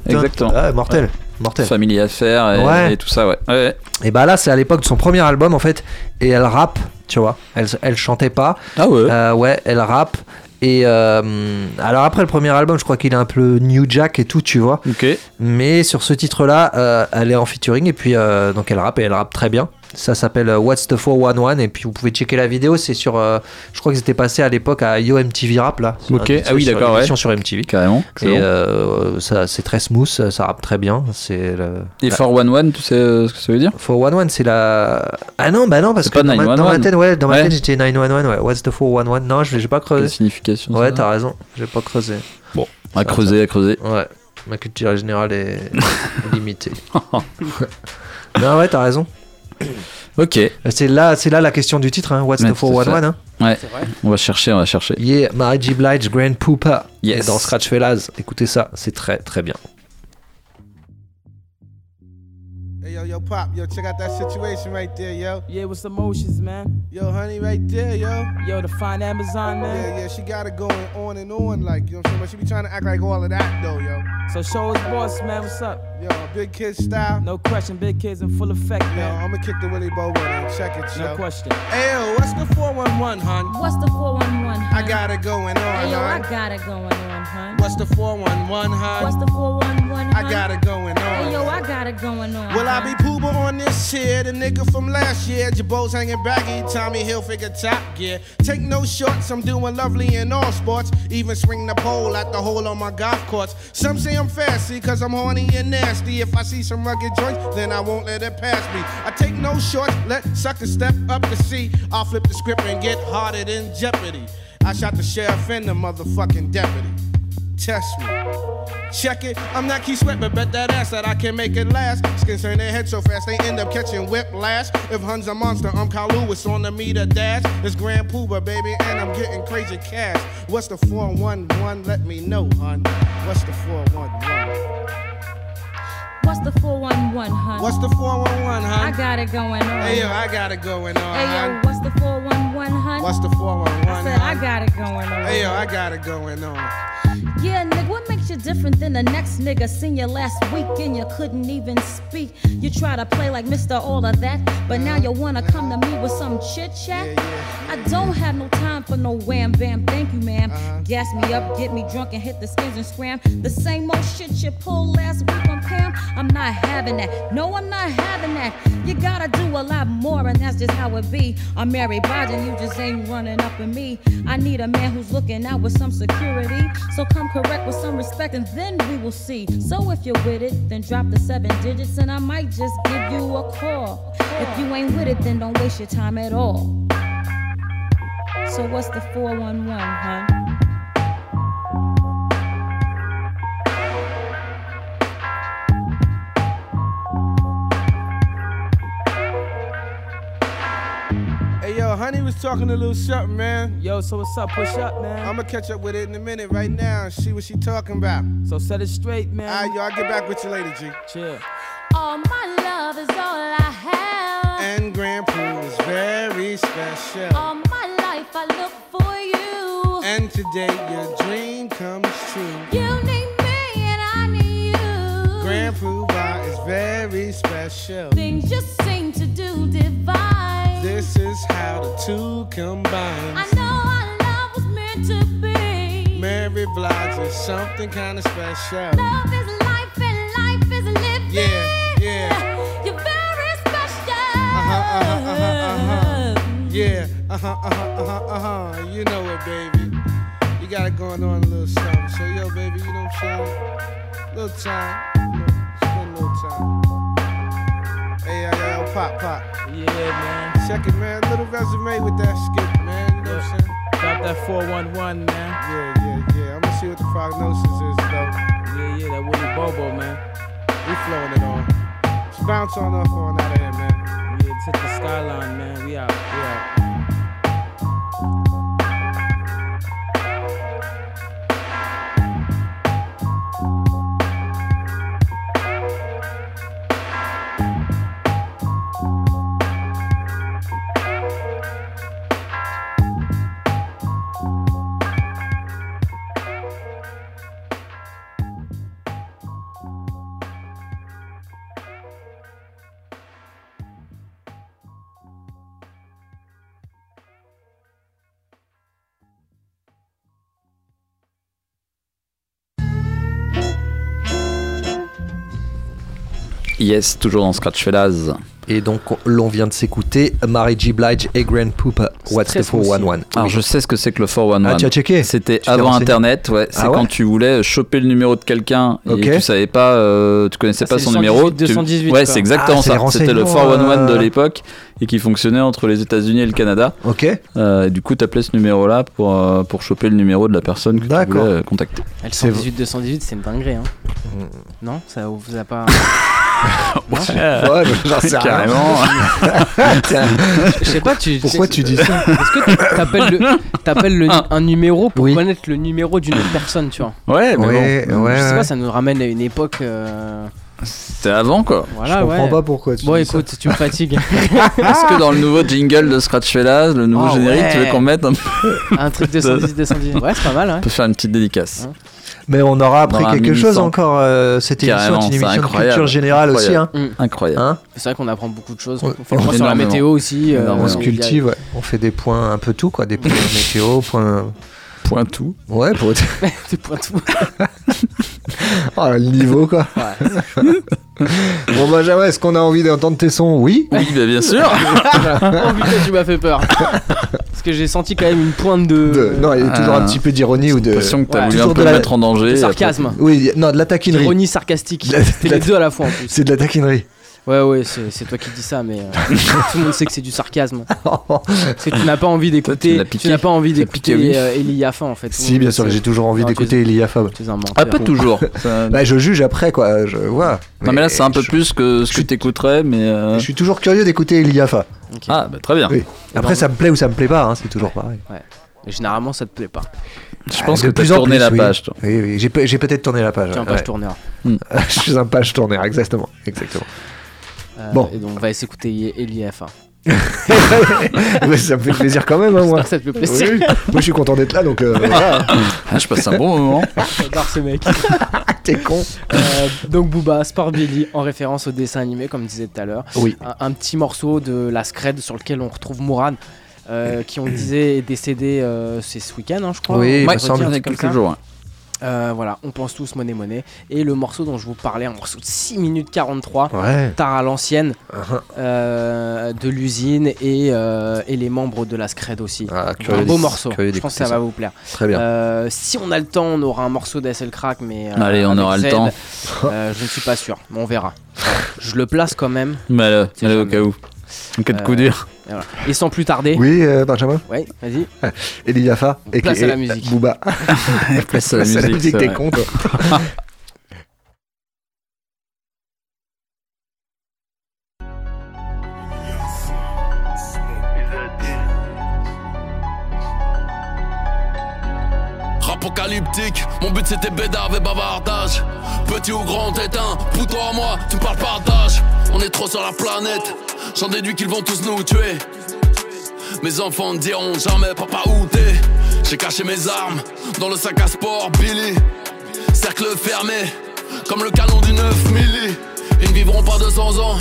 Exactement.
Ah, mortel. Mortel.
Family Affair et,
Ouais.
et tout ça, ouais. ouais.
Et bah là, c'est à l'époque de son premier album en fait, et elle rappe, tu vois. Elle, elle chantait pas.
Ah ouais.
Euh, ouais, elle rappe. Et euh, alors après le premier album, je crois qu'il est un peu New Jack et tout, tu vois.
Ok.
Mais sur ce titre-là, euh, elle est en featuring et puis euh, donc elle rappe et elle rappe très bien. Ça s'appelle euh, What's the 411 et puis vous pouvez checker la vidéo. C'est sur, euh, je crois que c'était passé à l'époque à Yo MTV Rap là.
Ok. Ah oui, d'accord, ouais.
Sur MTV.
Carrément.
Et
excellent.
euh, ça, c'est très smooth, ça, rappe très bien. C'est le...
Et 411, tu sais ce que ça veut dire?
411, c'est la. Ah non, bah non, parce
C'est
que
pas
dans ma, dans ma
911.
tête, ouais, dans ma tête, j'étais 911, ouais. What's the 411 Non, je j'ai pas
La
creusé.
signification.
Ouais, t'as raison, j'ai pas creusé.
Bon, à creuser, à creuser.
Ouais, ma culture générale est limitée. non, ouais, t'as raison.
Ok.
C'est là, c'est là la question du titre, hein. What's
Ouais,
the 411 hein.
Ouais. On va chercher, on va chercher.
Yeah, Mary J. Blige, Grand Poopa.
Yes.
Dans Scratch Fellas, écoutez ça, c'est très très bien.
Yo, yo, Pop, yo, check out that situation right there, yo.
Yeah, what's the motions, man?
Yo, honey, right there, yo.
Yo, the fine Amazon, man.
Yeah, yeah, she got it going on and on, like, you know what I'm saying? But she be trying to act like all of that, though, yo.
So show us boss, man. What's up?
Yo, big kid style.
No question, big kids in full effect,
Yo,
man.
I'ma kick the Willie Bow with her and check it, yo.
No question.
Hey, yo, what's the 411, hun?
What's the 411, hun?
I got it going on,
Hey, yo, I got it going on, hun.
What's the 411, hun?
What's the 411, hun?
I got it going on.
Hey, yo, I got it going on.
Will I be Pooba on this here? The nigga from last year, Jabos hanging baggy, Tommy Hilfiger top gear. Take no shorts, I'm doing lovely in all sports. Even swing the pole at the hole on my golf course. Some say I'm fancy, cause I'm horny and nasty. If I see some rugged joints, then I won't let it pass me. I take no shorts, let suckers step up to see. I'll flip the script and get harder than Jeopardy. I shot the sheriff and the motherfucking deputy. Test me. Check it. I'm not Key Sweat, but bet that ass that I can make it last. Skins turn their head so fast they end up catching whiplash. If Hun's a monster, I'm Kyle Lewis on the meter dash. It's Grand Pooba, baby, and I'm getting crazy cash. What's the 411? Let me know, hun. What's the 411?
What's the 411, hun?
What's the 411, hun?
I got it going on.
Hey, yo, I got it going on,
Hey, yo, what's the 411, hun?
What's the 411,
I said, I got it going on.
Hey, yo, I got it going on.
Yeah, nigga, what makes you different than the next nigga? Seen you last week and you couldn't even speak. You try to play like Mr. All of that, but now you wanna come to me with some chit chat? I don't have no time for no wham bam, thank you, ma'am. Uh-huh. Gas me up, get me drunk, and hit the skins and scram. The same old shit you pulled last week on Pam. I'm not having that. No, I'm not having that. You gotta do a lot more, and that's just how it be. I'm Mary Biden, you just ain't running up in me. I need a man who's looking out with some security. So come correct with some respect, and then we will see. So if you're with it, then drop the seven digits, and I might just give you a call. If you ain't with it, then don't waste your time at all. So what's the 411, huh?
Honey was talking a little something, man.
Yo, so what's up? Push up, man.
I'ma catch up with it in a minute right now and see what she talking about.
So set it straight, man.
Alright, yo, I'll get back with you later, G.
Chill.
All my love is all I have.
And Grand Pool is very special.
All my life I look for you.
And today your dream comes true.
You need me and I need you.
Grand Pool Bar is very special.
Things just seem to do divine.
This is how the two combine.
I know our love was meant to be.
Mary Blige is something kind of special.
Love is life and life is living.
Yeah, yeah.
You're very special.
Uh-huh, uh-huh, uh-huh, uh-huh. Yeah, uh-huh, uh-huh, uh-huh, uh-huh. You know it, baby. You got it going on a little something. So, yo, baby, you know what I'm saying? Little time. You know, spend a time. Hey, yo, yo, yo, pop, pop.
Yeah, man.
Check it, man. Little resume with that skit, man. You know what I'm saying?
Drop that 411, man.
Yeah, yeah, yeah. I'm gonna see what the prognosis is, though.
Yeah, yeah, that Willie Bobo, man.
We flowing it on. Just bounce on off on out of here, man.
Yeah, hit the skyline, man. We out. We out.
Yes, toujours dans Scratch Fellas.
Et donc, l'on vient de s'écouter Mary G. Blige et Grand Poopa. What's the 411
Alors je sais ce que c'est que le 411.
Ah, tu as checké
C'était
Tu
avant internet, ouais. C'est
Ah ouais
quand tu voulais choper le numéro de quelqu'un et
Ok.
tu savais pas, euh, tu connaissais
Ah,
pas
c'est
son
le
numéro.
118,
tu-
218,
Ouais, c'est exactement
Ah, c'est
ça. C'était le
renseignements,
411 de
euh,
l'époque et qui fonctionnait entre les États-Unis et le Canada.
Ok.
Euh, et du coup, t'appelais ce numéro-là pour, euh, pour choper le numéro de la personne que tu voulais euh, contacter.
Elle
C'est
118 218, c'est une dinguerie, hein. Non, ça vous a pas.
Ouais, mais j'en sais.
Carrément.
Je sais pas, tu.
Pourquoi tu dis ça
Est-ce que tu- t'appelles le, t'appelles le-
Ah.
un numéro pour
Oui.
connaître le numéro d'une autre personne, tu vois?
Ouais, mais
Ouais,
bon.
ouais,
Je sais
ouais.
pas, ça nous ramène à une époque. euh,
C'était avant quoi.
Voilà,
Je comprends
ouais.
pas pourquoi tu
Bon,
dis ça.
écoute, tu me fatigues.
Est-ce que dans le nouveau jingle de Scratch Fellas, le nouveau
Oh,
générique, tu veux
ouais.
qu'on mette un
un truc 210, 210. Ouais, c'est pas mal, ouais.
On peut faire une petite dédicace.
Hein
Mais on aura appris
On aura
quelque chose encore. euh, cette émission est une émission de culture générale aussi. Hein.
Incroyable. Incroyable.
Hein
C'est vrai qu'on apprend beaucoup de choses. On fait point sur la météo aussi. euh,
on se
a-
cultive, ouais. on fait des points un peu tout, quoi. Des points météo, points.
Point tout.
Ouais, pour.
Des points tout.
Oh, le niveau, quoi. bon, Benjamin, est-ce qu'on a envie d'entendre tes sons Oui.
Oui, bah, bien sûr.
oh putain, tu m'as fait peur. Parce que j'ai senti quand même une pointe de.
De- Non, il y a toujours
Ah.
un petit peu d'ironie ou de.
l'impression que t'as
Ouais.
voulu un
Toujours
peu
de la-
mettre en danger.
de sarcasme.
Oui, non, de la taquinerie.
Ironie sarcastique.
La-
C'était
la-
les deux à la fois en plus.
C'est de la taquinerie.
Ouais, ouais, c'est c'est toi qui dis ça, mais euh, tout le monde sait que c'est du sarcasme. Parce que tu n'as pas envie
Toi, tu
d'écouter. Tu n'as pas envie
Tu
d'écouter euh, Eli Yaffa en fait.
Si, bien sûr, j'ai toujours envie
Non, tu
d'écouter
es-
Elia Fab.
Tu es un.
Ah, pas toujours.
Bah, je juge après, quoi. Je vois.
Non, mais là, c'est un peu
je-
plus que ce que t'écouterais, mais. euh,
Je suis toujours curieux d'écouter Elia Fa.
Ok.
Ah, bah très bien.
Oui. Après, ça me plaît ou ça me plaît pas, hein, c'est toujours pareil.
Mais généralement, ça te plaît pas.
Je pense
Ah,
que
plus en
tourné
plus,
la page, toi.
Oui, oui, j'ai pe- j'ai peut-être tourné la page.
Tu es un
ouais.
page tourneur.
je suis un page tourneur, exactement. exactement.
Euh,
Bon.
Et donc, on va s'écouter Eli Yaffa.
Mais ça me fait plaisir quand même, hein, moi.
Ça te fait plaisir.
Oui, oui. Moi, je suis content d'être là, donc euh, voilà.
Ah, je passe un bon moment.
J'adore ce mec.
T'es con.
Euh, donc Booba, Sport Billy, en référence au dessin animé, comme disait tout à l'heure.
Oui.
Un, un petit morceau de la Scred sur lequel on retrouve Mourad, euh, qui on disait est décédé, euh, c'est ce week-end, hein, je crois.
Oui, il me semble.
quelques
ça.
jours.
Euh, voilà, on pense tous monnaie monnaie. Et le morceau dont je vous parlais, un morceau de 6 minutes 43,
Ouais.
tard à l'ancienne,
Uh-huh.
euh, de l'usine et, euh, et les membres de la Scred aussi.
Ah,
un beau morceau, je pense que ça, va vous plaire.
Très bien.
Euh, si on a le temps, on aura un morceau d'SL Crack, mais. euh,
Allez, on aura le temps.
euh, je ne suis pas sûr, mais on verra. Je le place quand même.
Mais allez au cas où. Cas de coup
Euh,
dur.
et, voilà. Et sans plus tarder.
Oui, euh, Benjamin
Ouais, vas-y.
Eliafa et
Place à la musique.
Booba.
Place à la musique,
t'es con,
mon but c'était bédave et bavardage. Petit ou grand éteint, pour toi moi, tu me parles partage. On est trop sur la planète, j'en déduis qu'ils vont tous nous tuer. Mes enfants ne diront jamais papa où t'es. J'ai caché mes armes dans le sac à sport, Billy. Cercle fermé, comme le canon du 9 milli. Ils ne vivront pas 200 ans,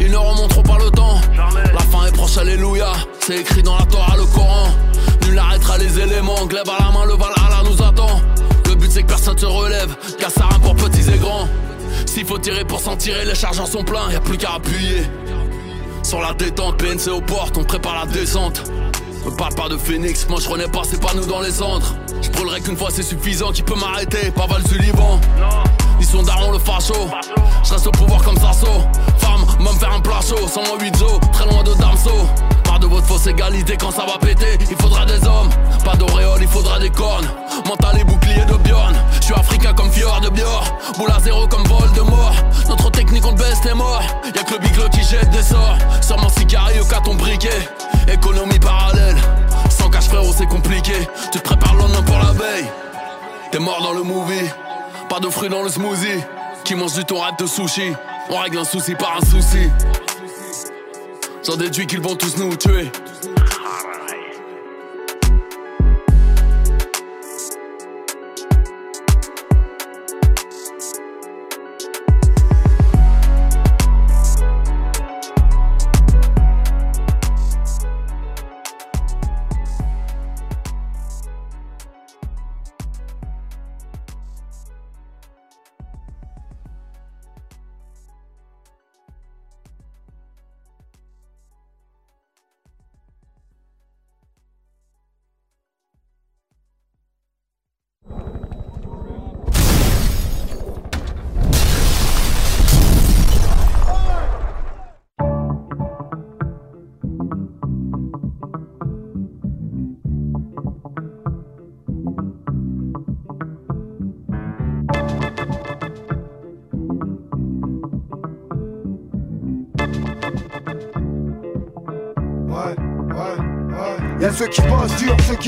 ils ne remonteront pas le temps. La fin est proche, alléluia. C'est écrit dans la Torah, le Coran. Nul n'arrêtera les éléments. Glaive à la main, le Valhalla nous attend. Le but c'est que personne se relève, rien pour petits et grands. S'il faut tirer pour s'en tirer, les chargeurs sont pleins, y a plus qu'à appuyer. Sur la détente, PNC aux portes, on prépare la descente. Me parle pas de Phoenix, moi je renais pas, c'est pas nous dans les cendres. Je brûlerai qu'une fois c'est suffisant, qui peut m'arrêter? Pas Val Sullivan. Ils sont darons le facho. Je reste au pouvoir comme Sasso. Femme, me faire un plat chaud, sans moi 8 zo, très loin de Damso. Pas de votre fausse égalité quand ça va péter, il faudra des hommes. Pas d'auréole, il faudra des cornes. Mental et bouclier de Bjorn. Je suis africain comme Fjord de Bjorn. Boule à zéro comme vol de mort. Notre technique on baisse, t'es mort. Y'a que le biglo qui jette des sorts. Sur mon cigari au carton briquet. Économie parallèle. Sans cash frérot, c'est compliqué. Tu te prépares le pour la veille. T'es mort dans le movie. Pas de fruits dans le smoothie. Qui mange du rêve de sushi. On règle un souci par un souci. J'en déduis qu'ils vont tous nous tuer.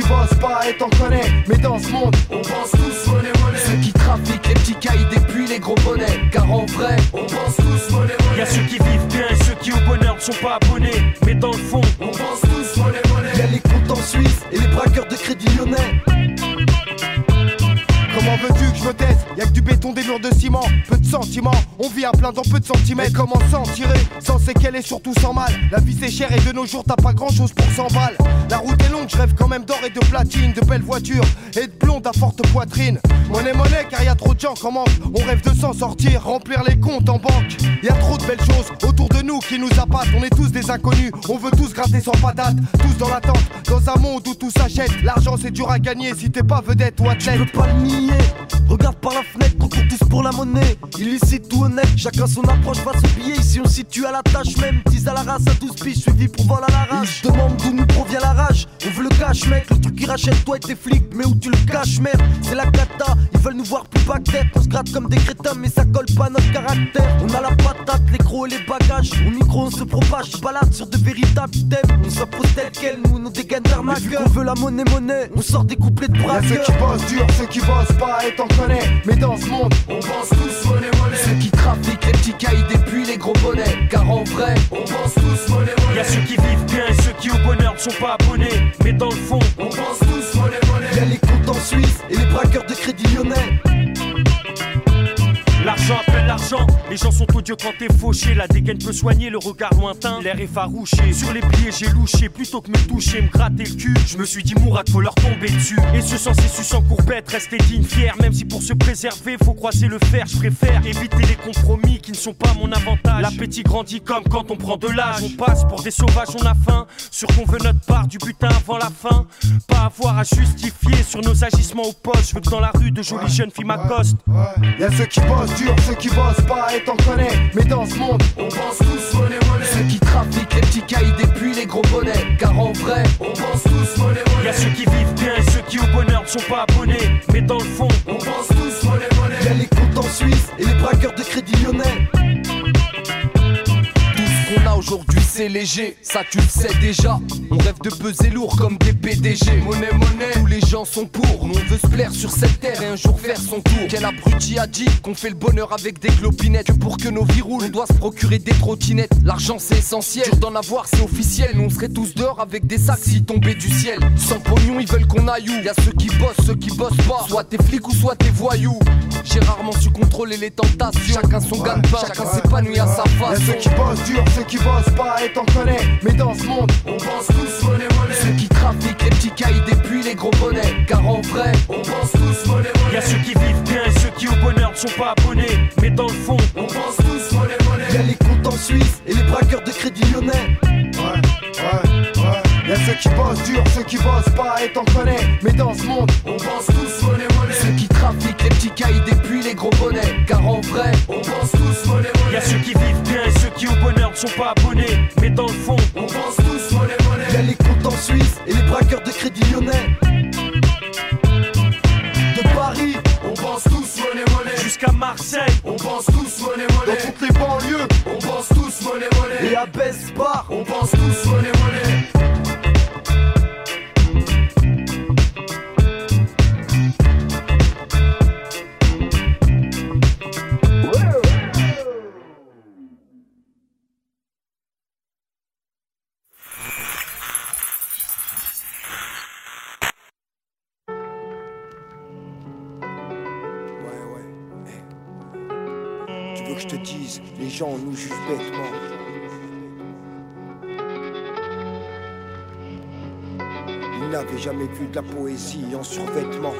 Qui bossent pas et t'en connais. Mais dans ce monde, on pense tous monnaie monnaie. Ceux qui trafiquent les petits cailles depuis les gros bonnets. Car en vrai, on pense tous monnaie monnaie.
Y'a ceux qui vivent bien et ceux qui au bonheur ne sont pas abonnés. Mais dans le fond,
on pense tous monnaie monnaie. Y'a les comptes en Suisse et les braqueurs de crédit lyonnais
On vit à plein dans peu de centimètres. Comment s'en tirer Sans séquelles et surtout sans mal? La vie c'est cher et de nos jours t'as pas grand chose pour 100 balles. La route est longue, je rêve quand même d'or et de platine, de belles voitures et de blondes à forte poitrine. Monnaie, monnaie, car y a trop de gens qui en manquent. On rêve de s'en sortir, remplir les comptes en banque. Y a trop de belles choses autour de nous qui nous appâtent. On est tous des inconnus, on veut tous gratter sans patate. Tous dans l'attente, dans un monde où tout s'achète. L'argent c'est dur à gagner si t'es pas vedette ou athlète.
Je peux pas le nier. Regarde par la fenêtre, on court tous pour la monnaie. Illicite ou honnête, chacun son approche face au billet. Ici on se situe à la tâche même. 10 à la race, à 12 piges, suivi pour vol à la rage. Ils se demandent d'où nous provient la rage. On veut le cash, mec. Le truc qui rachète toi et tes flics. Mais où tu le caches, merde? C'est la cata. Ils veulent nous voir plus tête. On se gratte comme des crétins, mais ça colle pas à notre caractère. On a la patate, les crocs et les bagages. Au micro, on se propage. Balade sur de véritables thèmes. On s'impose tel quel, nous, nos dégaines
Mais vu
On veut la monnaie, monnaie. On sort des couplets de braqueurs.
ceux qui bossent dur, ceux qui bossent pas et t'en connais. Mais dans ce monde, on pense tous monnaie.
Ceux qui trafiquent les petits cailles depuis les gros bonnets Car en vrai,
on pense tous monnaie monnaie.
Y'a ceux qui vivent bien et ceux qui au bonheur ne sont pas abonnés. Mais dans le fond,
on pense tous monnaie monnaie.
Y'a les comptes en Suisse et les braqueurs de crédit lyonnais.
L'argent appelle l'argent. Les gens sont odieux quand t'es fauché. La dégaine peut soigner le regard lointain. L'air effarouché. Sur les pliés, j'ai louché. Plutôt que me toucher, me gratter le cul. Je me suis dit, Mourad, faut leur tomber dessus. Et ce sens su sans courbette, rester digne, fier. Même si pour se préserver, faut croiser le fer. Je préfère éviter les compromis qui ne sont pas mon avantage. L'appétit grandit comme quand on prend de l'âge. On passe pour des sauvages, on a faim. Sur qu'on veut notre part du butin avant la fin. Pas avoir à justifier sur nos agissements au poste. Je veux que dans la rue, de jolies jeunes filles m'accostent.
Y'a ceux qui bossent dur, ceux qui bossent pas et t'en connais. Mais dans ce monde, on pense tous monnaie monnaie.
Ceux qui trafiquent les petits cailles et puis les gros bonnets. Car en vrai,
on pense tous monnaie monnaie.
Y'a ceux qui vivent bien et ceux qui au bonheur ne sont pas abonnés. Mais dans le fond,
on pense tous monnaie monnaie.
Y'a les comptes en Suisse et les braqueurs de crédit lyonnais. Aujourd'hui c'est léger, ça tu le sais déjà. On rêve de peser lourd comme des PDG. Monnaie, monnaie, tous les gens sont pour. Nous on veut se plaire sur cette terre et un jour faire son tour. Quel abruti a dit qu'on fait le bonheur avec des clopinettes. Que pour que nos vies roulent, on doit se procurer des trottinettes. L'argent c'est essentiel, dur d'en avoir c'est officiel. Nous on serait tous dehors avec des sacs si tombaient du ciel. Sans pognon, ils veulent qu'on aille où? Y'a ceux qui bossent, ceux qui bossent pas. Soit t'es flics ou soit t'es voyous. J'ai rarement su contrôler les tentations. Chacun son gagne pas, chacun s'épanouit à sa
Y'a
façon.
ceux qui bossent dur, ceux qui bossent pas et t'en connais. Mais dans ce monde, on pense tous monnaie monnaie.
Ceux qui trafiquent les petits cailles et puis les gros bonnets. Car en vrai,
on pense tous monnaie monnaie.
Y'a ceux qui vivent bien et ceux qui au bonheur ne sont pas abonnés. Mais dans le fond,
on pense tous monnaie monnaie.
Y'a les comptes en Suisse et les braqueurs de crédit lyonnais.
Ouais, ouais, ouais. Y'a ceux qui bossent dur, ceux qui bossent pas et t'en connais. Mais dans ce monde, on pense tous monnaie monnaie.
Ceux qui trafiquent les petits cailles et puis les gros bonnets. Car en vrai,
on pense tous monnaie monnaie.
Y'a ceux qui vivent qui au bonheur ne sont pas abonnés. Mais dans le fond,
on pense tous monnaie monnaie.
Y'a les comptes en Suisse et les braqueurs de crédit lyonnais. De Paris,
on pense tous monnaie monnaie.
Jusqu'à Marseille,
on pense tous monnaie monnaie. Dans toutes les banlieues, on pense tous monnaie monnaie.
Et à Besbar,
on pense tous monnaie monnaie.
Jamais vu de la poésie en survêtement.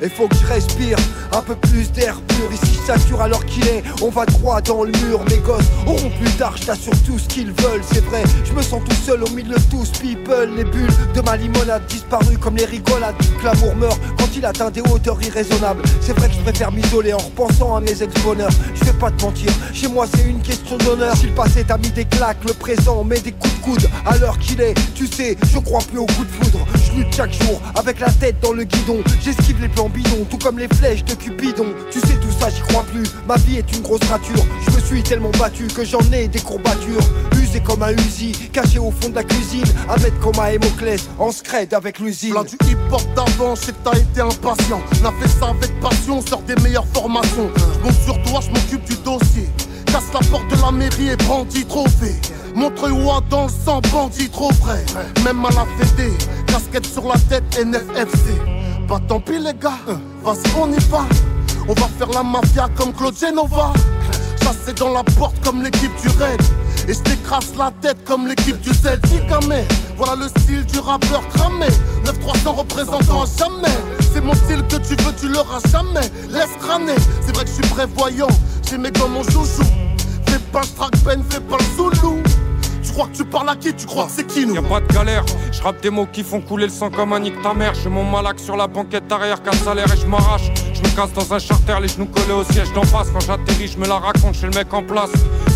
Et faut que je respire un peu plus d'air pur. Ici sature alors qu'il est, on va droit dans le mur. Mes gosses auront plus tard, je t'assure tout ce qu'ils veulent C'est vrai, je me sens tout seul au milieu de tous. People Les bulles de ma limonade disparues comme les rigolades. Que L'amour meurt quand il atteint des hauteurs irraisonnables. C'est vrai que je préfère m'isoler en repensant à mes ex-bonheurs. Je vais pas te mentir, chez moi c'est une question d'honneur. Si le passé t'a mis des claques, le présent met des coups de coude. À l'heure qu'il est, tu sais, je crois plus au coup de foudre. Je lutte chaque jour avec la tête dans le guidon. J'esquive les plans tout comme les flèches de Cupidon Tu sais tout ça j'y crois plus, ma vie est une grosse rature Je me suis tellement battu que j'en ai des courbatures Usé comme un Uzi, caché au fond de la cuisine À mettre comme un Hémoclès, en scred avec l'usine
Plein du hip-hop d'avant, que t'as été impatient. On a fait ça avec passion, sort des meilleures formations. Monte sur toi, je m'occupe du dossier. Casse la porte de la mairie et brandit trophée. Montre-moi dans le sang, bandit trop vrai. Même à la fédé, casquette sur la tête, NFFC. Bah tant pis les gars, vas-y on y va. On va faire la mafia comme Claude Genova. Chassé dans la porte comme l'équipe du Red. Et je t'écrase la tête comme l'équipe du mais Voilà le style du rappeur cramé. 9-300 représentant jamais. C'est mon style que tu veux, tu l'auras jamais. Laisse crâner, c'est vrai que je suis prévoyant. J'aimais comme mon joujou. Fais pas le track Ben, fais pas le zoulou crois que tu parles à qui Tu crois que c'est qui nous
Y'a pas de galère, je rappe des mots qui font couler le sang comme un nique ta mère. J'ai mon malac sur la banquette arrière, qu'un salaire et je m'arrache. Je me casse dans un charter, les genoux collés au siège d'en face. Quand j'atterris, je me la raconte chez le mec en place.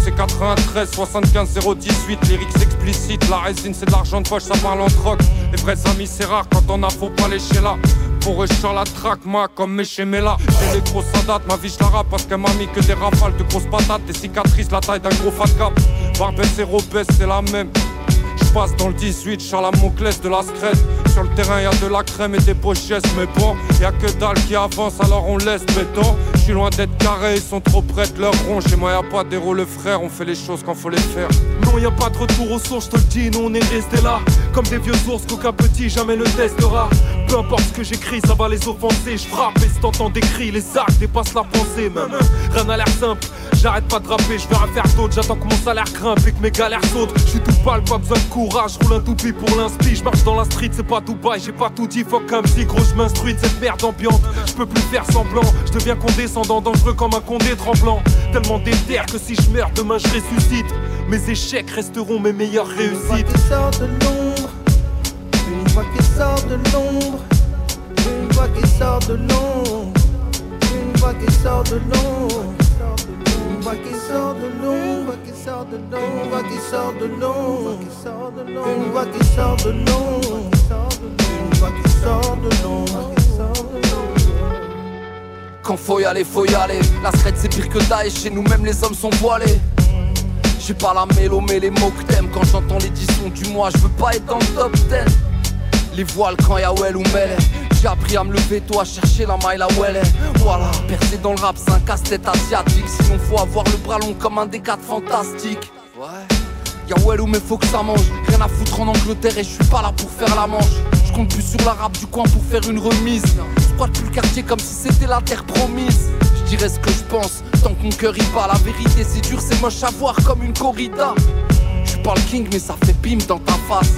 C'est 93, 75, 018, lyrics explicites. La résine, c'est de l'argent de poche, ça parle en troc. Les vrais amis, c'est rare quand on a, faut pas lécher là. Pour eux, je la traque, moi, comme mes chez là. J'ai les grosses dates, ma vie, je la rappe parce qu'elle m'a mis que des rafales de grosses patates, des cicatrices, la taille d'un gros fat cap. Barbès et Robès, c'est la même. Je passe dans le 18, je la Moclès de la scred. Sur le terrain, y a de la crème et des pochettes, mais bon, y a que dalle qui avance, alors on laisse béton. Je suis loin d'être carré, ils sont trop près de leur rond. Chez moi, y a pas d'héros, le frère, on fait les choses quand faut les faire.
Non, y a pas de retour aux sources, je te le dis, nous on est resté là. Comme des vieux ours, qu'aucun petit jamais le testera.
Peu importe ce que j'écris, ça va les offenser. Je frappe et si t'entends des cris, les actes dépassent la pensée. Même rien n'a l'air simple. J'arrête pas de rapper, je vais rien faire d'autre. J'attends que mon salaire grimpe et que mes galères sautent. Je suis tout pâle, pas besoin de courage. Roule un toupie pour l'inspi. Je marche dans la street, c'est pas Dubaï. J'ai pas tout dit, fuck un petit gros, je m'instruis de cette merde ambiante. Je peux plus faire semblant. Je deviens condescendant, dangereux comme un condé tremblant. Tellement déter que si je meurs demain, je ressuscite. Mes échecs resteront mes meilleures réussites.
Sort de l'ombre, une voix qui sort de l'ombre, une voix qui sort de l'ombre, une voix qui sort de l'ombre, voix qui sort de l'ombre, qui sort de l'ombre, une voix qui sort de l'ombre, une voix qui sort de l'ombre, une voix qui sort de l'ombre.
Quand faut y aller, faut y aller. La thread c'est pire que Daesh, chez nous même les hommes sont voilés. J'ai pas la mélo, mais les mots que t'aimes. Quand j'entends l'édition du mois, je veux pas être dans le top 10. Les voiles quand y'a ou mêlée. J'ai appris à me lever tôt, à chercher la maille où elle est. Voilà, percer dans le rap, c'est un casse-tête asiatique. Sinon, faut avoir le bras long comme un des quatre fantastiques. Ouais. Y'a Wellou mais faut que ça mange Rien à foutre en Angleterre et je suis pas là pour faire la manche Je compte plus sur la rap du coin pour faire une remise crois plus le quartier comme si c'était la terre promise Je dirais ce que je pense Tant que mon cœur y va La vérité c'est dur c'est moche à voir comme une corrida Je suis pas le king mais ça fait bim dans ta face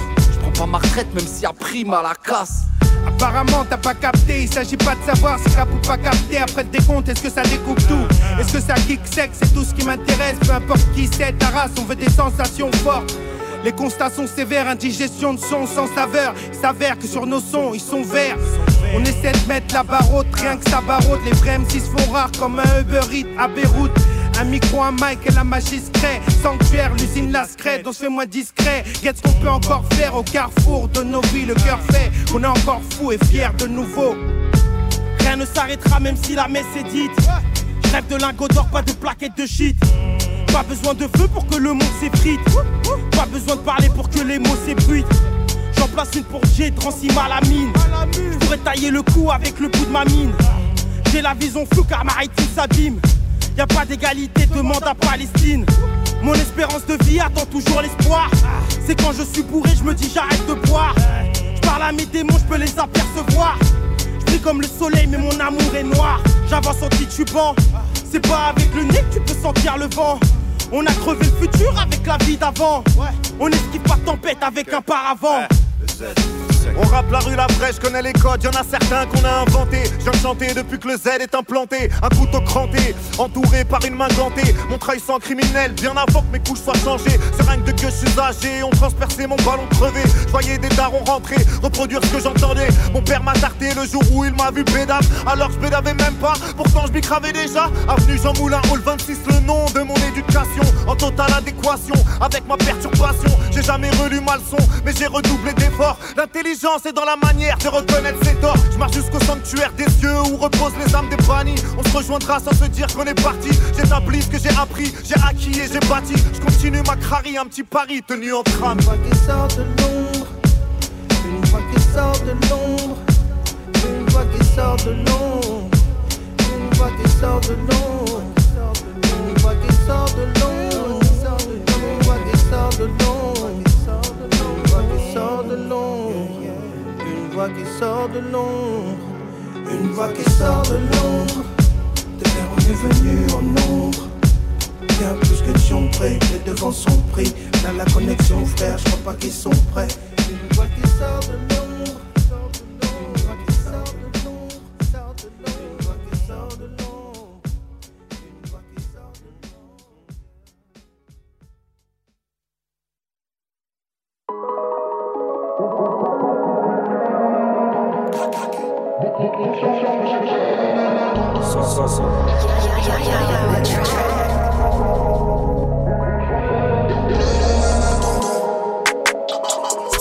ma retraite même y a prime à la casse.
Apparemment t'as pas capté, il s'agit pas de savoir si rap ou pas capté. Après le décompte, est-ce que ça découpe tout? Est-ce que ça kick sec, c'est tout ce qui m'intéresse. Peu importe qui c'est, ta race, on veut des sensations fortes. Les constats sont sévères, indigestion de son sans saveur. Il s'avère que sur nos sons, ils sont verts. On essaie de mettre la barre rien que ça barre Les vrais M6 font rare comme un Uber Eats à Beyrouth. Un micro, un mic et la magistrat Sanctuaire, l'usine la scred, on se fait moins discret. Qu'est-ce qu'on peut encore faire au carrefour de nos vies Le cœur fait qu'on est encore fou et fier de nouveau. Rien ne s'arrêtera même si la messe est dite. Je rêve de lingots d'or, pas de plaquettes de shit. Pas besoin de feu pour que le monde s'effrite. Pas besoin de parler pour que les mots s'ébruitent. J'en place une pour J, transime à la mine. Je tailler le cou avec le bout de ma mine. J'ai la vision floue car maritime s'abîme. Y a pas d'égalité, demande à Palestine. Mon espérance de vie attend toujours l'espoir. C'est quand je suis bourré, je me dis j'arrête de boire. Je parle à mes démons, je peux les apercevoir. Je comme le soleil, mais mon amour est noir. J'avance en titubant. C'est pas avec le nez que tu peux sentir le vent. On a crevé le futur avec la vie d'avant. On esquive pas tempête avec un paravent.
On rappe la rue, la vraie, je connais les codes, y'en a certains qu'on a inventés. J'ai chanté depuis que le Z est implanté, un couteau cranté, entouré par une main gantée. Mon trahissant criminel, bien avant que mes couches soient changées. Que de que je suis âgé, on transperçait mon ballon crevé. Je voyais des darons rentrer, reproduire ce que j'entendais. Mon père m'a tarté le jour où il m'a vu bédave, alors je bédavais même pas. Pourtant je m'y cravais déjà. Avenue Jean Moulin, Hall 26, le nom de mon éducation. En totale adéquation avec ma perturbation. J'ai jamais relu ma leçon, mais j'ai redoublé d'efforts. L'intelligence c'est dans la manière de reconnaître ses torts. Je marche jusqu'au sanctuaire des cieux où reposent les âmes des bannis. On se rejoindra sans se dire qu'on est parti. J'établis ce que j'ai appris, j'ai acquis et j'ai bâti. Je continue ma crarie, un petit pari tenu en trame.
Une voix qui sort de l'ombre, une voix qui sort de l'ombre, une voix qui sort de l'ombre, une voix qui sort de l'ombre, une voix qui sort de l'ombre, une voix qui sort de l'ombre, une voix qui sort de l'ombre voix qui sort de l'ombre, une voix qui sort de l'ombre. De vers on est venu en nombre. Bien plus que près, les devants sont pris. Dans la connexion, frère, je crois pas qu'ils sont prêts. Une voix qui sort de.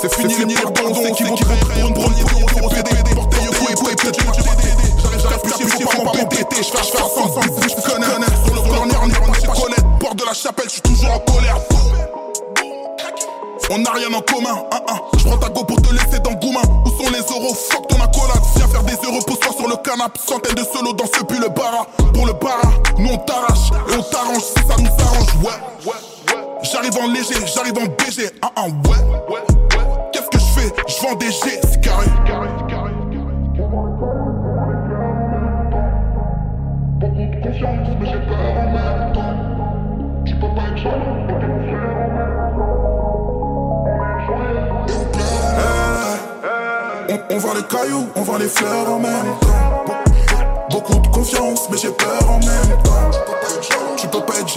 C'est fini les pardons, c'est qui vont te pour une première pour PD Porter le coup et coup et péter J'arrive plus faut pas m'embêter Je fais je fais sans je connais Sur le corner, on est chez Colette Porte de la chapelle, je suis toujours en colère on n'a rien en commun, hein, hein. Je prends ta go pour te laisser dans Goumin. Où sont les euros Fuck canapé, centaines de solos dans ce pull le bara. Pour le bara, nous on t'arrache et on t'arrange si ça nous arrange, ouais. J'arrive en léger, j'arrive en BG, ah ah, ouais. Qu'est-ce que je fais? Je vends des G, c'est carré. Beaucoup de confiance, mais j'ai peur en même temps. Tu peux pas être jeune, on est eh, eh. on vend les cailloux, on vend les fleurs en même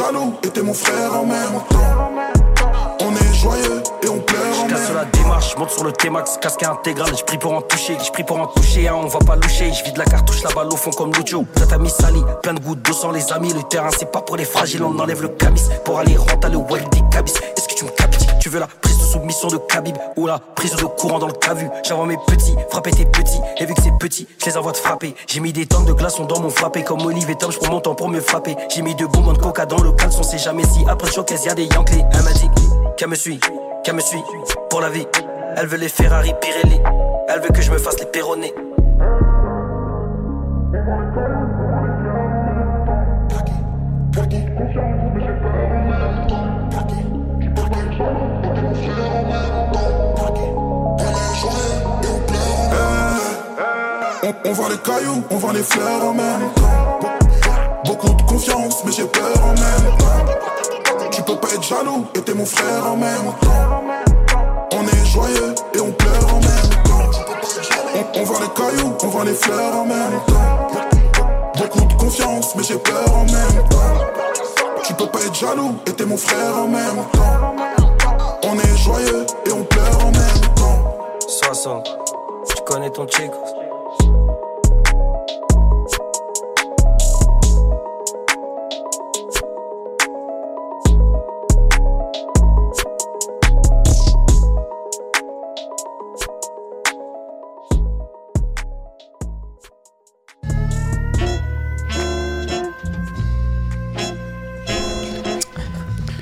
jaloux et t'es mon frère en même temps. On est joyeux et on pleure en
Je casse
même
la démarche, je monte sur le T-Max, casque intégral, je prie pour en toucher, je prie pour en toucher, hein, on va pas loucher, je vide la cartouche, la balle au fond comme Lucho, t'as mis sali, plein de gouttes d'eau sans les amis, le terrain c'est pas pour les fragiles, on enlève le camis, pour aller rentrer le wild des cabis, est-ce que tu me captes? Tu veux la prise de Khabib ou la prise de courant dans le cavu. J'envoie mes petits, frapper tes petits, et vu que c'est petit, je les envoie de frapper, j'ai mis des tonnes de glaçons dans mon frappé, comme Olive et Tom, je prends mon temps pour me frapper, j'ai mis deux bonbons de coca dans le caleçon, c'est jamais si, après showcase y'a des Yankees, elle m'a dit, qu'elle me suit, qu'elle me suit, pour la vie. Elle veut les Ferrari Pirelli. Elle veut que je me fasse les perronnés.
On, on vend les cailloux, on vend les fleurs en même temps. Be- Beaucoup de confiance, mais j'ai peur en même temps. Tu peux pas être jaloux et t'es mon frère en même temps. On est joyeux et on pleure en même temps. On, on vend les cailloux, on vend les fleurs en même temps. Beaucoup de confiance, mais j'ai peur en même temps. Tu peux pas être jaloux et t'es mon frère en même temps. On est joyeux et on pleure en même temps.
60. Tu connais ton chico.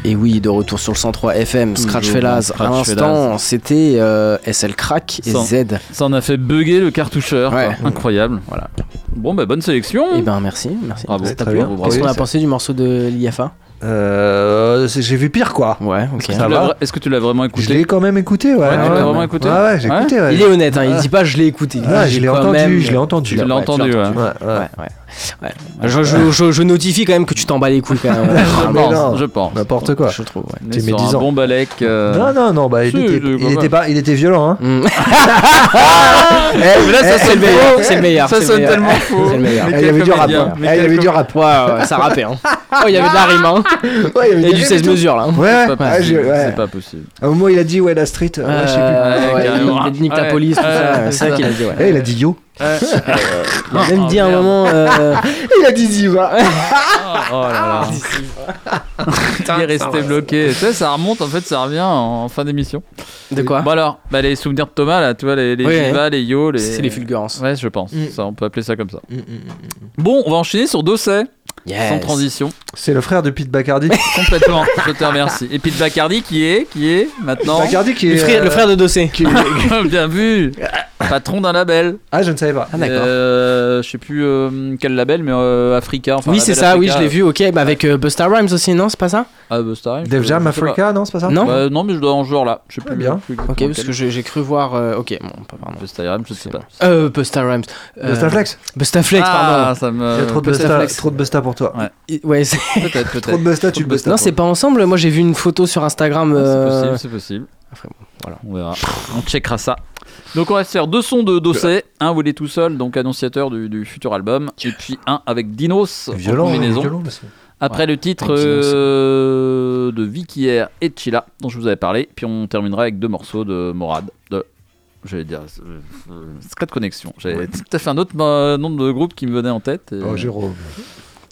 Et oui, de retour sur le 103 FM, Scratch Fellas. À l'instant, c'était euh, SL Crack et
Ça-
Z.
Ça en a fait bugger le cartoucheur. quoi. Incroyable. Voilà. Bon, bah bonne sélection.
Eh ben merci, merci.
Bravo.
Qu'est-ce qu'on a pensé du morceau de l'IFA
Euh, j'ai vu pire quoi.
Ouais, ok.
Est-ce que
Ça va
Est-ce que tu l'as vraiment
Je
écouté
l'ai quand même écouté, ouais.
Ouais, tu l'as
ouais,
vraiment écouté
Ouais, ouais, j'ai
Ouais.
écouté. ouais.
Il est honnête, hein, il dit pas je l'ai écouté. Il dit, j'ai
je l'ai
quand
entendu,
même-
je l'ai entendu.
Tu l'as
Ouais,
entendu, ouais.
Ouais, ouais.
Ouais, ouais. Ouais. Je, je- je- je notifie quand même que tu t'en bats les couilles quand même.
Je
Mais
pense,
non.
je pense.
N'importe quoi.
Je trouve, ouais.
On est
T'es
sur un
médisant.
bon balèque. euh,
Non, non, non, bah, il,
Si,
était, il,
quand
était
même.
pas, il était violent. Hein.
Mm.
Eh,
Mais là, ça
eh,
sonne
c'est le meilleur,
faux.
c'est le meilleur.
Ça
c'est le
sonne
meilleur.
tellement faux.
C'est le meilleur.
eh,
Mais
il y avait du rap.
comédien,
hein.
mais
Eh, il y
quel
avait du rap.
Ouais, ouais, ça rappait. Hein. Oh, il y avait de la rime. Hein.
Ouais,
Il y a du
des
16
rimes et tout.
mesures là.
Ouais,
C'est pas
ah, ouais.
Pas possible.
À un moment, il a dit, ouais, la street. Ouais, je sais plus.
Ouais,
carrément.
il a dit nique ta
Ouais.
police, tout ça.
Ouais,
C'est ça qu'il a dit, ouais.
Il a dit yo.
Il a même dit à un moment. euh,
Il a dit Ziva.
Oh là là. Il est resté bloqué. Tu sais, ça remonte, en fait, ça revient en fin d'émission.
De quoi
Bon alors, bah, les souvenirs de Thomas, là, tu vois, les, les. Jiva, les Yo, les...
C'est les fulgurances.
Ouais, je pense.
Mm.
Ça, on peut appeler ça comme ça. Bon, on va enchaîner sur Dosset,
Yes.
sans transition.
C'est le frère de Pete Bacardi.
Complètement, je te remercie. Et Pete Bacardi qui est, qui est maintenant...
Bacardi qui est.
Le frère, le
euh,
frère de Dossé.
qui est-
Bien vu Patron d'un label.
Ah, je ne savais pas.
Ah, d'accord.
Euh, je sais plus euh, quel label, mais euh, Africa. Enfin,
oui, c'est ça, oui, je l'ai vu, ok. Bah avec euh, Busta Rhymes aussi, non, c'est pas ça?
Ah, Star Rhymes,
Def Jam. Africa, non, c'est pas ça?
Non
Bah, non, mais je dois en genre là. Je sais
Ah,
plus
bien.
plus
Ok, parce
quel.
que j'ai cru voir. euh, ok, bon, pas pardon.
Busta Rhymes, je sais pas.
Euh, Busta Rhymes. Euh,
Busta Flex
Busta Flex,
Ah,
pardon.
ça me.
Il y a trop de Busta,
Flex.
trop de Busta pour toi.
Ouais.
Ouais, c'est-
Peut-être, peut-être.
Trop de Busta, tu le Busta.
non, c'est pas ensemble. Moi, j'ai vu une photo sur Instagram.
Ah, C'est possible, c'est possible.
Enfin, bon, voilà.
On verra. On checkera ça. Donc on va se faire deux sons de Dossé, un est tout seul, donc annonciateur du, du futur album, et puis un avec Dinos en
Violent,
combinaison.
violent, monsieur.
Après
Ouais,
le titre euh, de Vicky Air et Chila, dont je vous avais parlé, puis on terminera avec deux morceaux de Morad, de j'allais dire euh, euh, Secret Connection. J'avais tout à fait un autre euh, nom de groupe qui me venait en tête. et-
Oh, Jérôme.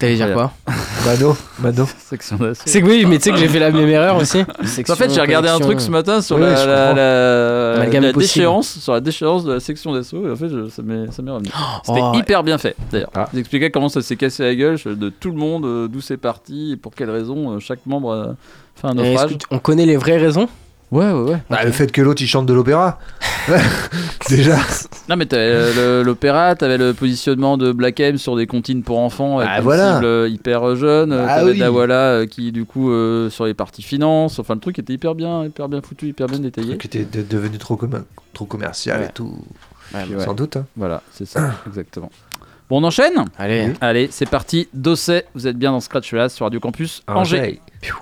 T'allais dire quoi
Mano, Mano.
Section d'assaut.
C'est que oui, mais tu sais que j'ai fait la même erreur aussi.
En fait, j'ai regardé un truc ce matin sur
Oui,
la, déchéance, sur la déchéance de la section d'assaut. Et en fait, je- ça m'est ça m'est revenu. C'était
Oh,
hyper bien fait, d'ailleurs.
Ah.
Expliquaient comment ça s'est cassé la gueule de tout le monde, euh, d'où c'est parti et pour quelles raisons euh, chaque membre euh, fait un naufrage.
on connaît les vraies raisons?
Ouais, ouais, ouais.
Bah, le fait que l'autre il chante de l'opéra. Déjà.
Non, mais t'avais euh, le- l'opéra, t'avais le positionnement de Black M sur des comptines pour enfants avec
Ah,
une
voilà.
cible euh, hyper jeune. euh,
Ah
t'avais
oui.
Dawala euh, qui, du coup, euh, sur les parties finances. Enfin, le truc était hyper bien, hyper bien foutu, hyper bien détaillé.
Qui était de- devenu trop, commun- trop commercial
Ouais.
et tout.
Ouais.
Sans doute. hein.
Voilà, c'est ça, exactement. Bon, on enchaîne?
Allez.
Allez, c'est parti. Dosset, vous êtes bien dans Scratch là sur Radio Campus Angers.
You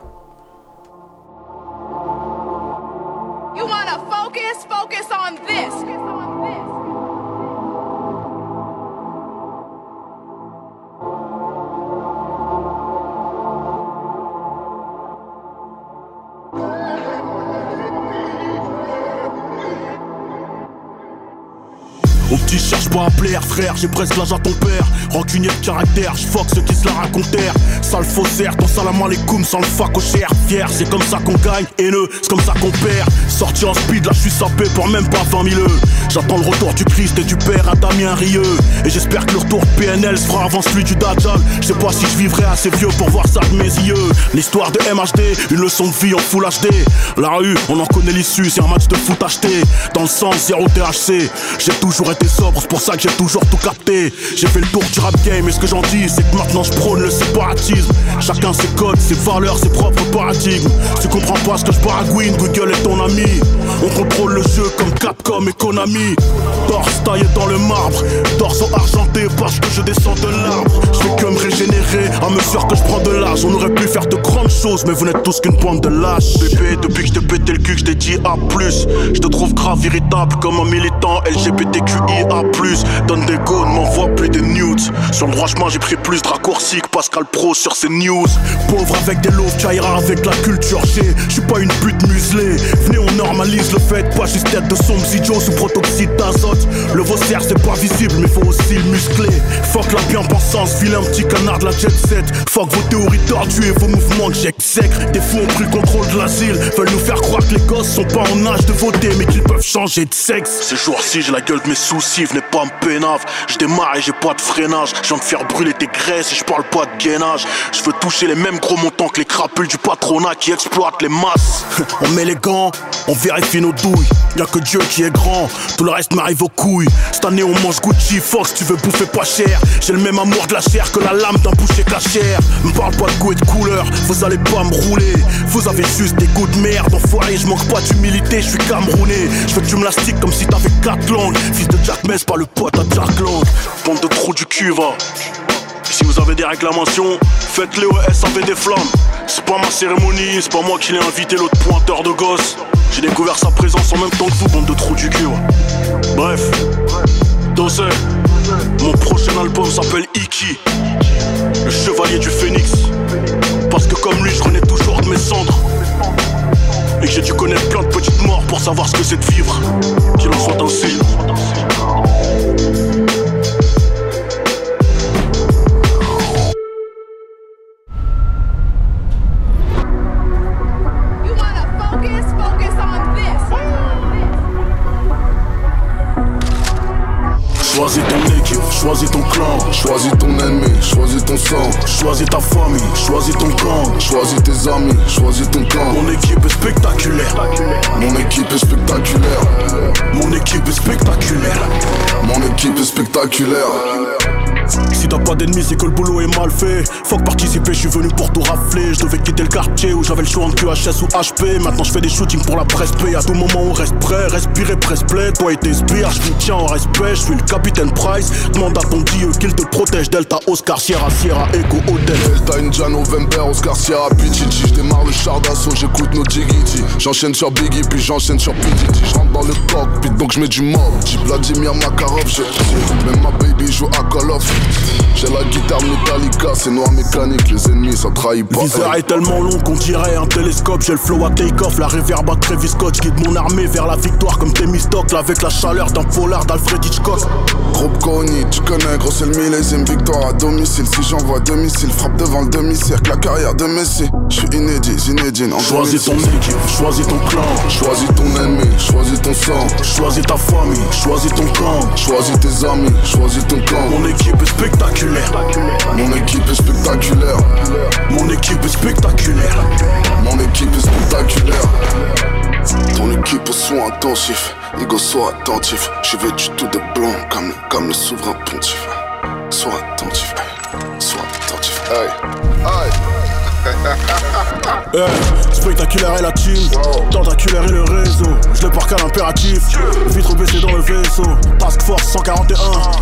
Petit cherche pas à plaire, frère, j'ai presque l'âge à ton père. Rancunier de caractère, j'fuck ceux qui se la racontèrent. Sale faussaire, ton salam alaikum sans le fac au cher. Fier, c'est comme ça qu'on gagne, haineux, c'est comme ça qu'on perd. Sorti en speed, là j'suis sapé pour même pas 20 000 J'attends le retour du Christ et du père à Damien Rieux. Et j'espère que le retour de PNL se fera avant celui du Dajjal. Je sais pas si je vivrai assez vieux pour voir ça de mes yeux. L'histoire de MHD, une leçon de vie en full HD. La rue, on en connaît l'issue, c'est un match de foot acheté. Dans le sens, zéro THC. J'ai toujours été c'est pour ça que j'ai toujours tout capté. J'ai fait le tour du rap game, et ce que j'en dis, c'est que maintenant je prône le séparatisme. Chacun ses codes, ses valeurs, ses propres paradigmes. Si tu comprends pas ce que je baragouine, Google est ton ami. On contrôle le jeu comme Capcom et Konami. Torse taillé dans le marbre, torse argenté parce que je descends de l'arbre. Je fais que me régénérer à mesure que je prends de l'âge. On aurait pu faire de grandes choses, mais vous n'êtes tous qu'une bande de lâches. Bébé, depuis que je t'ai pété le cul, je t'ai dit A, je te trouve grave irritable comme un militant LGBTQIA. Donne des go, ne m'envoie plus de nudes. Sur le droit chemin, j'ai pris plus de raccourcis que Pascal Pro sur ses news. Pauvre avec des loaves, tu iras avec la culture G. Je suis pas une pute muselée. Venez, on normalise le fait, pas juste tête de sombres idiots sous protoxyde d'azote. Le vaussaire, c'est pas visible, mais faut aussi le muscler. Fuck la bien-pensance, vilain petit canard de la jet set. Fuck vos théories tordues et vos mouvements que j'exècre. Des fous ont pris le contrôle de l'asile. Veulent nous faire croire que les gosses sont pas en âge de voter, mais qu'ils peuvent changer de sexe. Ces jours-ci, j'ai la gueule de mes soucis, venez pas me pénave. Je démarre et j'ai pas de freinage. Je viens de faire brûler tes graisses et je parle pas de gainage. Je veux toucher les mêmes gros montants que les crapules du patronat qui exploitent les masses. on met les gants, on vérifie nos. Y'a que Dieu qui est grand, tout le reste m'arrive aux couilles. Cette année on mange Gucci, Fox, tu veux bouffer pas cher. J'ai le même amour de la chair que la lame d'un boucher cachère. Me parle pas de goût et de couleur, vous allez pas me rouler. Vous avez juste des goûts de merde, enfoiré, je manque pas d'humilité, je suis camerounais. Je veux que tu comme si t'avais quatre langues. Fils de Jack Mess, pas le pote à Jack Lang. Bande de trous du cul, va. Si vous avez des réclamations, faites-les au SAV des flammes. C'est pas ma cérémonie, c'est pas moi qui l'ai invité, l'autre pointeur de gosse. J'ai découvert sa présence en même temps que vous, bande de trous du cul. Bref, Dosé, mon prochain album s'appelle Iki, le chevalier du phénix. Parce que comme lui, je renais toujours de mes cendres. Et que j'ai dû connaître plein de petites morts pour savoir ce que c'est de vivre. Qu'il en soit ainsi. Choisis ton clan,
Choisis ton ennemi, choisis ton sang.
choisis ta famille, choisis ton camp.
Choisis tes amis, choisis ton camp.
Mon équipe est spectaculaire.
Mon équipe est spectaculaire.
Mon équipe est spectaculaire.
Mon équipe est spectaculaire.
Si t'as pas d'ennemis, c'est que le boulot est mal fait. Faut que participer, je suis venu pour tout rafler. Je devais quitter le quartier où j'avais le choix entre QHS ou HP. Maintenant je fais des shootings pour la presse P. À tout moment, on reste prêt, respirer, presse play. Toi et tes sbires, je tiens en respect. Je suis le capitaine Price. Demande à ton dieu qu'il te protège. Delta, Oscar, Sierra, Sierra, Echo, Odell.
Delta, India, November, Oscar, Sierra, Pichichi. Je démarre le char d'assaut, j'écoute nos Jiggity. J'enchaîne sur Biggie, puis j'enchaîne sur PDT. Je rentre dans le cockpit, donc je mets du mob. J'ai Vladimir Makarov, j'ai Même ma baby joue à Call of. J'ai la guitare Metallica, c'est noir mécanique. Les ennemis, ça trahit pas.
Le viseur est tellement long qu'on dirait un télescope. J'ai le flow à take-off, la réverb à Travis Scott. Guide mon armée vers la victoire comme Temistocle avec la chaleur d'un polar d'Alfred Hitchcock.
Groupe Kony, tu connais, gros c'est le millésime Victoire à domicile, si j'envoie domicile Frappe devant le demi-cercle, la carrière de Messi Je suis inédit, Zinedine en
Choisis ton équipe, choisis ton clan.
Choisis ton ennemi, choisis ton sang
Choisis ta famille, choisis ton camp.
Choisis tes amis, choisis ton
Mon équipe est spectaculaire.
Mon équipe est spectaculaire.
Mon équipe est spectaculaire.
Ton équipe au soin Ego sois attentif. Je vais du tout de blanc comme, comme le souverain pontife. Sois attentif, sois attentif. Hey, hey
Eh, spectaculaire est la team, tentaculaire est le réseau. Je le parque à l'impératif, vitre baissée dans le vaisseau. Task Force 141,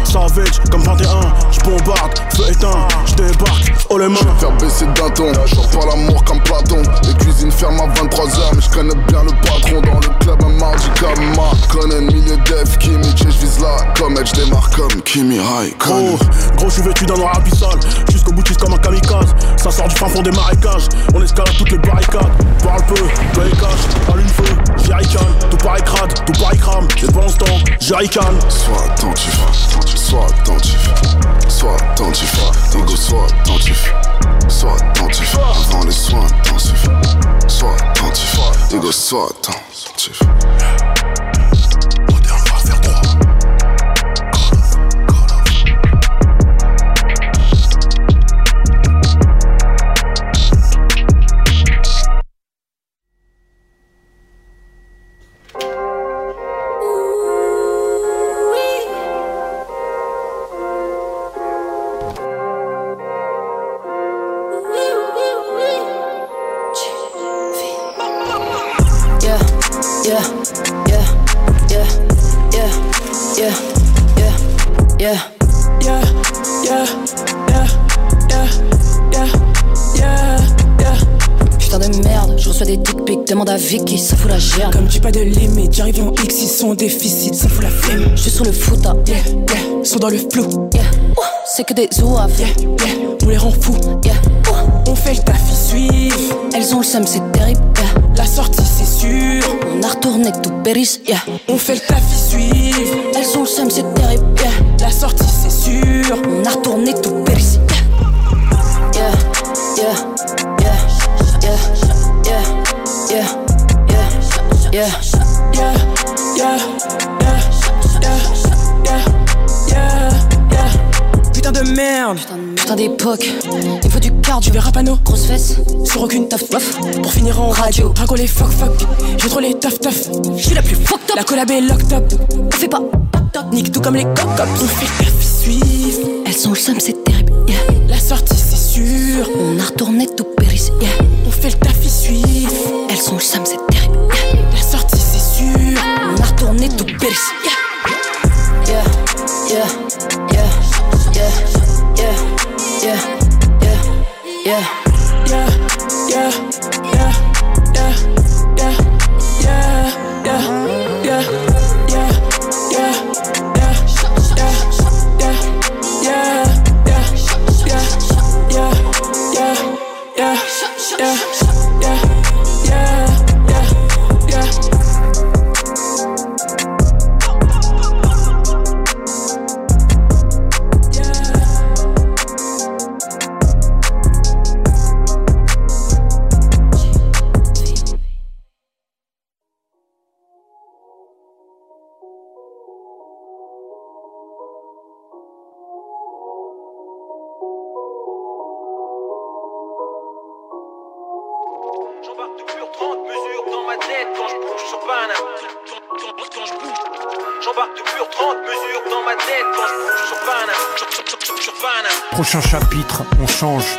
savage comme 21. Je bombarde, feu éteint, je débarque, oh les mains.
Faire baisser d'un ton, j'en pas l'amour comme Platon. Les cuisines ferment à 23h, mais je connais bien le patron dans le club un mardi comme Mark Conan, milieu def, Kimi, je vise la comète, je démarre comme Kimi High.
Gros, gros, je suis vêtu d'un noir abyssal, jusqu'au boutiste comme un kamikaze. Ça sort du fin fond des marécages, on escalade toutes les barricades. Parle peu, play cash, allume feu, jerrycan. Tout pareil crade, tout pareil crame, les balances temps, jerrycan.
Sois attentif, sois attentif, sois attentif, Ego, sois attentif, sois attentif, avant les soins intensifs, sois attentif, Ego, sois attentif.
Demande à Vicky, ça fout la gerbe.
Comme tu pas de limite, j'arrive en X, ils sont en déficit, ça fout la flemme.
Je suis sur le foot, hein.
Yeah, yeah, sont dans le flou.
Yeah, Ouah, c'est que des zouaves.
Yeah, yeah, on les rend fous.
Yeah,
on fait le taf, ils suivent.
elles ont le seum, c'est terrible. Yeah,
La sortie, c'est sûr.
on a retourné que tout périsse. Yeah,
On fait le taf, ils suivent.
elles ont le seum, c'est terrible. Yeah,
La sortie, c'est sûr.
on a retourné que tout périsse. Il faut du cardio.
Tu verras panneau,
grosse fesse,
sur aucune taf
Waf.
Pour finir en
Radio.
les fuck fuck. J'ai trop les taf taf.
je suis la plus fucked up.
La collab est locked up.
On fait pas
Nique tout comme les coq On fait le taf, suivent.
elles ont le seum, c'est terrible. Yeah,
La sortie, c'est sûr.
on a retourné tout périsse. Yeah,
On fait le taf, ils suivent.
elles ont le seum, c'est terrible. Yeah,
La sortie, c'est sûr.
on a retourné tout périsse. Yeah, yeah, yeah,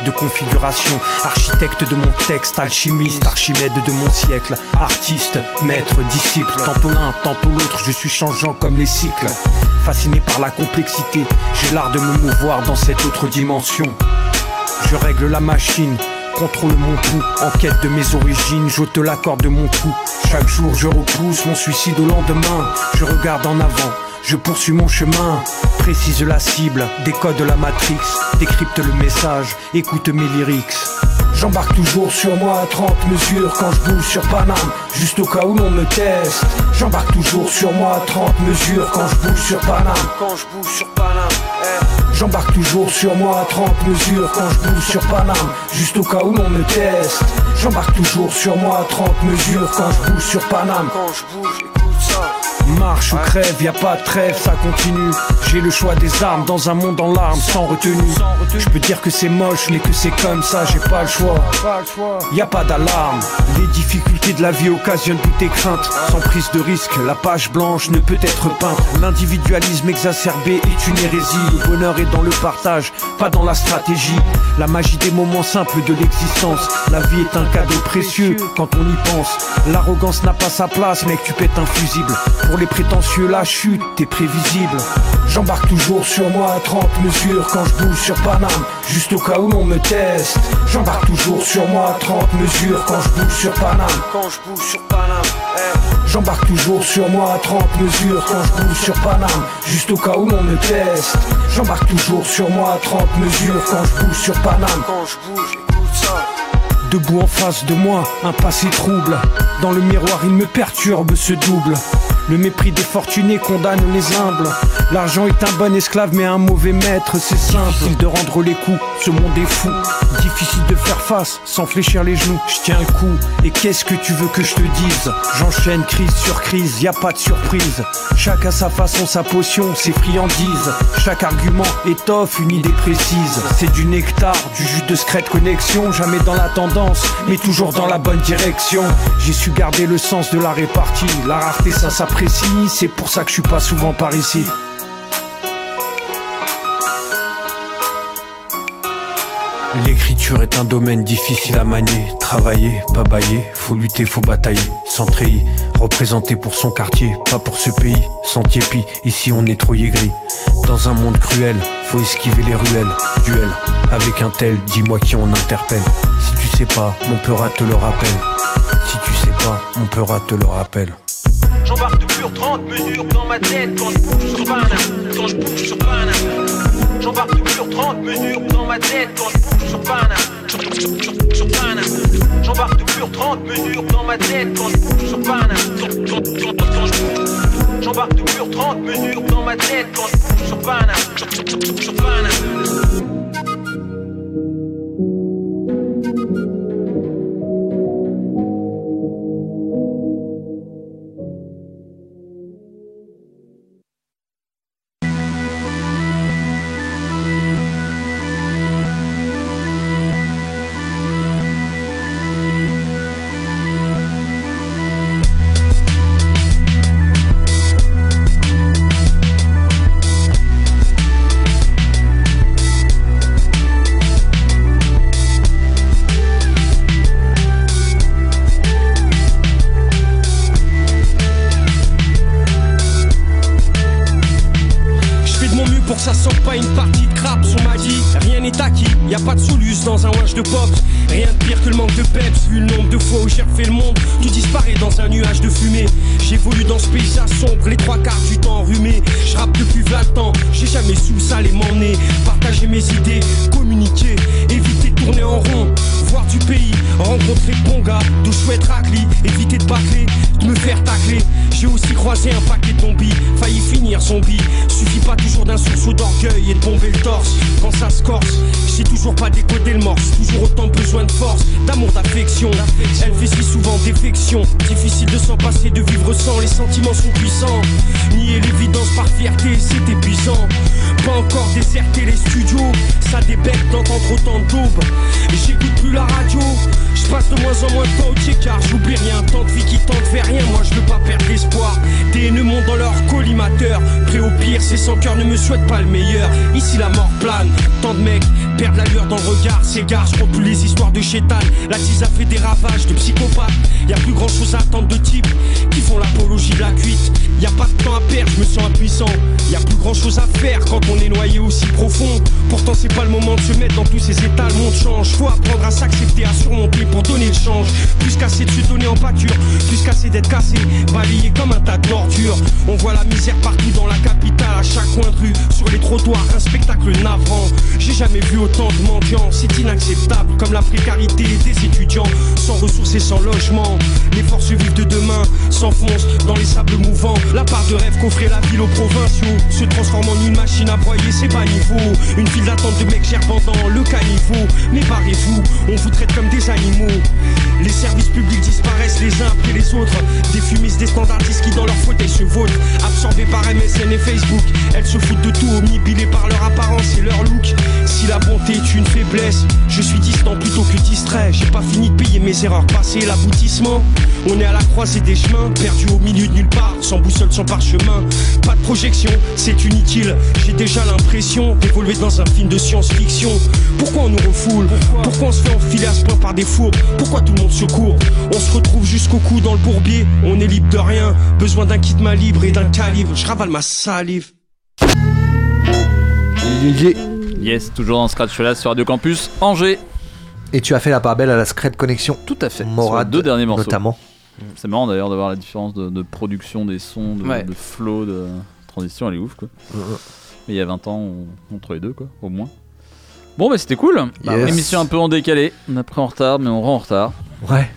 de
configuration. Architecte de mon texte, alchimiste, archimède de mon siècle. Artiste, maître, disciple. Tantôt l'un, tantôt l'autre, je suis changeant comme les cycles. Fasciné par la complexité, j'ai l'art de me mouvoir dans cette autre dimension. Je règle la machine, contrôle mon pouls, en quête de mes origines, j'ôte la corde de mon cou. Chaque jour je repousse mon suicide au lendemain, je regarde en avant, je poursuis mon chemin, précise la cible, décode la matrix, décrypte le message, écoute mes lyrics. J'embarque toujours sur moi à 30 mesures quand je bouge sur Paname, juste au cas où l'on me teste. J'embarque toujours sur moi à 30 mesures quand je bouge sur Paname.
Quand je bouge sur Paname. eh.
J'embarque toujours sur moi à 30 mesures quand je bouge sur Paname, juste au cas où l'on me teste. J'embarque toujours sur moi à 30 mesures quand je bouge sur Paname. Marche ou crève, y a pas de trêve, ça continue. J'ai le choix des armes dans un monde en larmes, sans retenue. Je peux dire que c'est moche, mais que c'est comme ça, j'ai pas le choix. Y a pas d'alarme. Les difficultés de la vie occasionnent toutes tes craintes. Sans prise de risque, la page blanche ne peut être peinte. L'individualisme exacerbé est une hérésie. Le bonheur est dans le partage, pas dans la stratégie. La magie des moments simples de l'existence. La vie est un cadeau précieux quand on y pense. L'arrogance n'a pas sa place, mec, tu pètes un fusible. Pour les prétentieux, la chute est prévisible. J'embarque toujours sur moi à 30 mesures quand je bouge sur Paname, juste au cas où l'on me teste. J'embarque toujours sur moi à 30 mesures quand je bouge sur Paname. Quand je bouge sur Paname, J'embarque toujours sur moi à 30 mesures quand je bouge sur Paname, juste au cas où l'on me teste. J'embarque toujours sur moi à 30 mesures quand je bouge sur Paname. Quand je bouge, écoute ça. Debout en face de moi, un passé trouble. Dans le miroir, il me perturbe ce double. Le mépris des fortunés condamne les humbles. L'argent est un bon esclave, mais un mauvais maître, c'est simple. de rendre les coups, ce monde est fou. Difficile de faire face sans fléchir les genoux. Je tiens un coup, et qu'est-ce que tu veux que je te dise? J'enchaîne crise sur crise, y a pas de surprise. Chaque a sa façon, sa potion, ses friandises. Chaque argument étoffe une idée précise. C'est du nectar, du jus de secrète connexion. Jamais dans la tendance, mais toujours dans la bonne direction. J'ai su garder le sens de la répartie. La rareté, ça C'est pour ça que je suis pas souvent par ici. L'écriture est un domaine difficile à manier. Travailler, pas bailler, faut lutter, faut batailler. Sans treillis, représenté pour son quartier, pas pour ce pays. Sans tiépi, ici on est trop gris. Dans un monde cruel, faut esquiver les ruelles. Duel, avec un tel, dis-moi qui on interpelle. Si tu sais pas, mon peur te le rappelle. Si tu sais pas, mon peur te le rappelle.
J'embarque de pure 30 mesures dans ma tête quand je bouge sur Paname, quand je bouge sur Paname. J'embarque de pure 30 mesures dans ma tête quand je bouge sur Paname, sur, sur, sur Paname. J'embarque de pure 30 mesures dans ma tête quand je bouge sur sur, sur, sur, quand je. J'embarque de pure 30 mesures dans ma tête quand je bouge sur Paname, sur, sur, sur, sur.
Communiquer. Éviter de tourner en rond Voir du pays, rencontrer de bons gars De chouettes raclis, éviter de bâcler De me faire tacler. J'ai aussi croisé un paquet de zombies. Failli finir zombie. Suffit pas toujours d'un sursaut d'orgueil et de bomber le torse. Quand ça se corse, j'ai toujours pas décodé le morse. Toujours autant besoin de force, d'amour, d'affection. Elle fait si souvent défection. Difficile de s'en passer, de vivre sans. Les sentiments sont puissants. Nier l'évidence par fierté, c'est épuisant. Pas encore déserter les studios. Ça débecte d'entendre autant Et J'écoute plus la radio je passe de moins en moins de temps au car j'oublie rien. Tant de vie qui tente vers rien, moi je veux pas perdre espoir Des montent dans leur collimateur. Prêt au pire, ces sans cœur ne me souhaitent pas le meilleur. Ici la mort plane, tant de mecs perdent l'allure dans le regard. S'égarent, je plus les histoires de chétan. La tise a fait des ravages de psychopathes. Y a plus grand chose à attendre de types qui font l'apologie de la cuite. Y a pas de temps à perdre, je me sens impuissant. Y a plus grand chose à faire quand on est noyé aussi profond. Pourtant c'est pas le moment de se mettre dans tous ces états, le monde change. Faut apprendre à s'accepter, à surmonter pour donner le change. Plus qu'assez de se donner en pâture, plus qu'assez d'être cassé. Balayé comme un tas de d'ordures On voit la misère partout dans la capitale, à chaque coin de rue Sur les trottoirs, un spectacle navrant. J'ai jamais vu autant de mendiants, c'est inacceptable Comme la précarité des étudiants, sans ressources et sans logement. Les forces vives de demain s'enfoncent dans les sables mouvants. La part de rêve qu'offrait la ville aux provinciaux Se transforme en une machine à broyer ses bas niveaux Une file d'attente de mecs gerbant dans le caniveau Mais barrez-vous, on vous traite comme des animaux Les services publics disparaissent les uns après les autres Des fumistes, des standardistes qui dans leur fauteuil se vautrent par MSN et Facebook. Elles se foutent de tout, omnibilées par leur apparence et leur look. Si la bonté est une faiblesse, je suis distant plutôt que distrait. J'ai pas fini de payer mes erreurs passées, l'aboutissement. On est à la croisée des chemins, perdu au milieu de nulle part, sans boussole, sans parchemin. Pas de projection, c'est inutile. J'ai déjà l'impression d'évoluer dans un film de science-fiction. Pourquoi on nous refoule? Pourquoi on se fait enfiler à ce point par des Pourquoi tout le monde se court On se retrouve jusqu'au cou dans le bourbier. On est libre de rien. Besoin d'un kit main libre et d'un calibre. Je ravale ma salive.
Yes, toujours dans Scratch là sur Radio Campus Angers.
Et tu as fait la part belle à la Secret Connexion.
Tout à fait.
Morad,
deux derniers morceaux.
notamment.
C'est marrant d'ailleurs de voir la différence de, de production des sons, de,
Ouais.
de flow, de transition, elle est ouf quoi. Mais il y a 20 ans on- entre les deux quoi, au moins. Bon bah c'était cool.
Yes.
Émission un peu en décalé, on a pris en retard mais on rend en retard.
Ouais.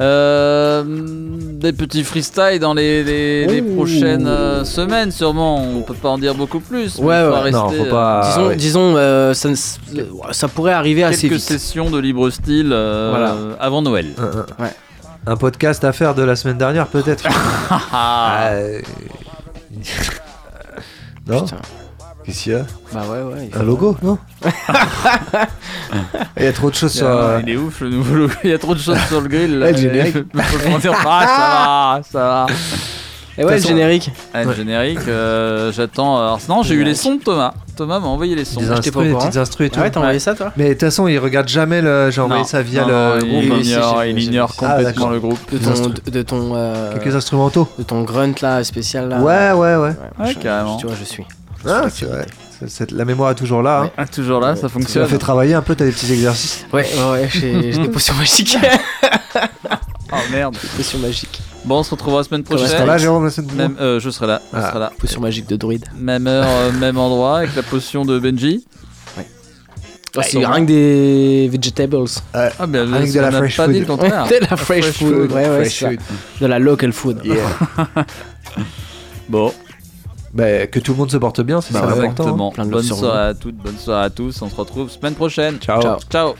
Euh, des petits freestyles dans les, les- les
Ouh.
prochaines euh, semaines sûrement. On peut pas en dire beaucoup plus.
Ouais, ouais.
rester,
Non, faut
euh,
pas-
disons,
ouais.
disons euh, ça, pourrait arriver assez
quelques
vite.
sessions de libre style euh,
Voilà.
avant Noël.
Un, un-
Ouais.
un podcast à faire de la semaine dernière, peut-être. Non
Putain.
Qu'est-ce qu'il y a
Bah ouais, ouais.
Un logo, non Il y a trop de choses sur. Euh,
Il est ouf le nouveau logo. Il y a trop de choses sur le grill. là.
Ouais, le générique.
Faut le dire, ah, ça va, ça va.
Et ouais, le générique.
Ah, le générique, euh, j'attends. Alors, sinon, j'ai eu les sons de Thomas. Thomas m'a envoyé les sons.
Des instrus, des petites instrus et tout.
Ah ouais, t'as envoyé ça toi?
Mais de toute façon, il regarde jamais le. J'ai envoyé
Non,
ça via
non,
le
non,
groupe.
il, ignore, il ignore.
Ah,
complètement le groupe.
De ton,
instrus.
de, de ton, euh,
Quelques instrumentaux.
de ton grunt là spécial là.
Ouais, ouais, ouais.
Ouais,
je-
carrément.
Tu vois, je suis.
Ah, c'est vrai. La mémoire est toujours là. hein.
Ah, toujours là, ça fonctionne.
fait travailler un peu, t'as des petits exercices.
Ouais, ouais, ouais, j'ai des potions magiques.
Oh merde.
Des potions magiques.
Bon, on se retrouvera la semaine
Tu seras
prochaine.
là, Jérôme, la semaine prochaine
Même, euh, je serai là. Je
Ah.
serai là.
Potions magiques de druide.
Même heure, euh, même endroit, avec la potion de Benji.
Ouais, c'est
sûrement.
rien que des vegetables.
Ouais.
Ah, bien,
Rien que de la fresh
pas
food.
dit
de la fresh, food. Ouais, ouais,
fresh
c'est ça.
food.
De la local food.
Yeah.
Bon,
Bah, que tout le monde se porte bien, c'est ça l'important. hein.
exactement.
Plein de
Bonne soirée à toutes, bonne soirée à tous. On se retrouve semaine prochaine.
Ciao.
Ciao.
Ciao.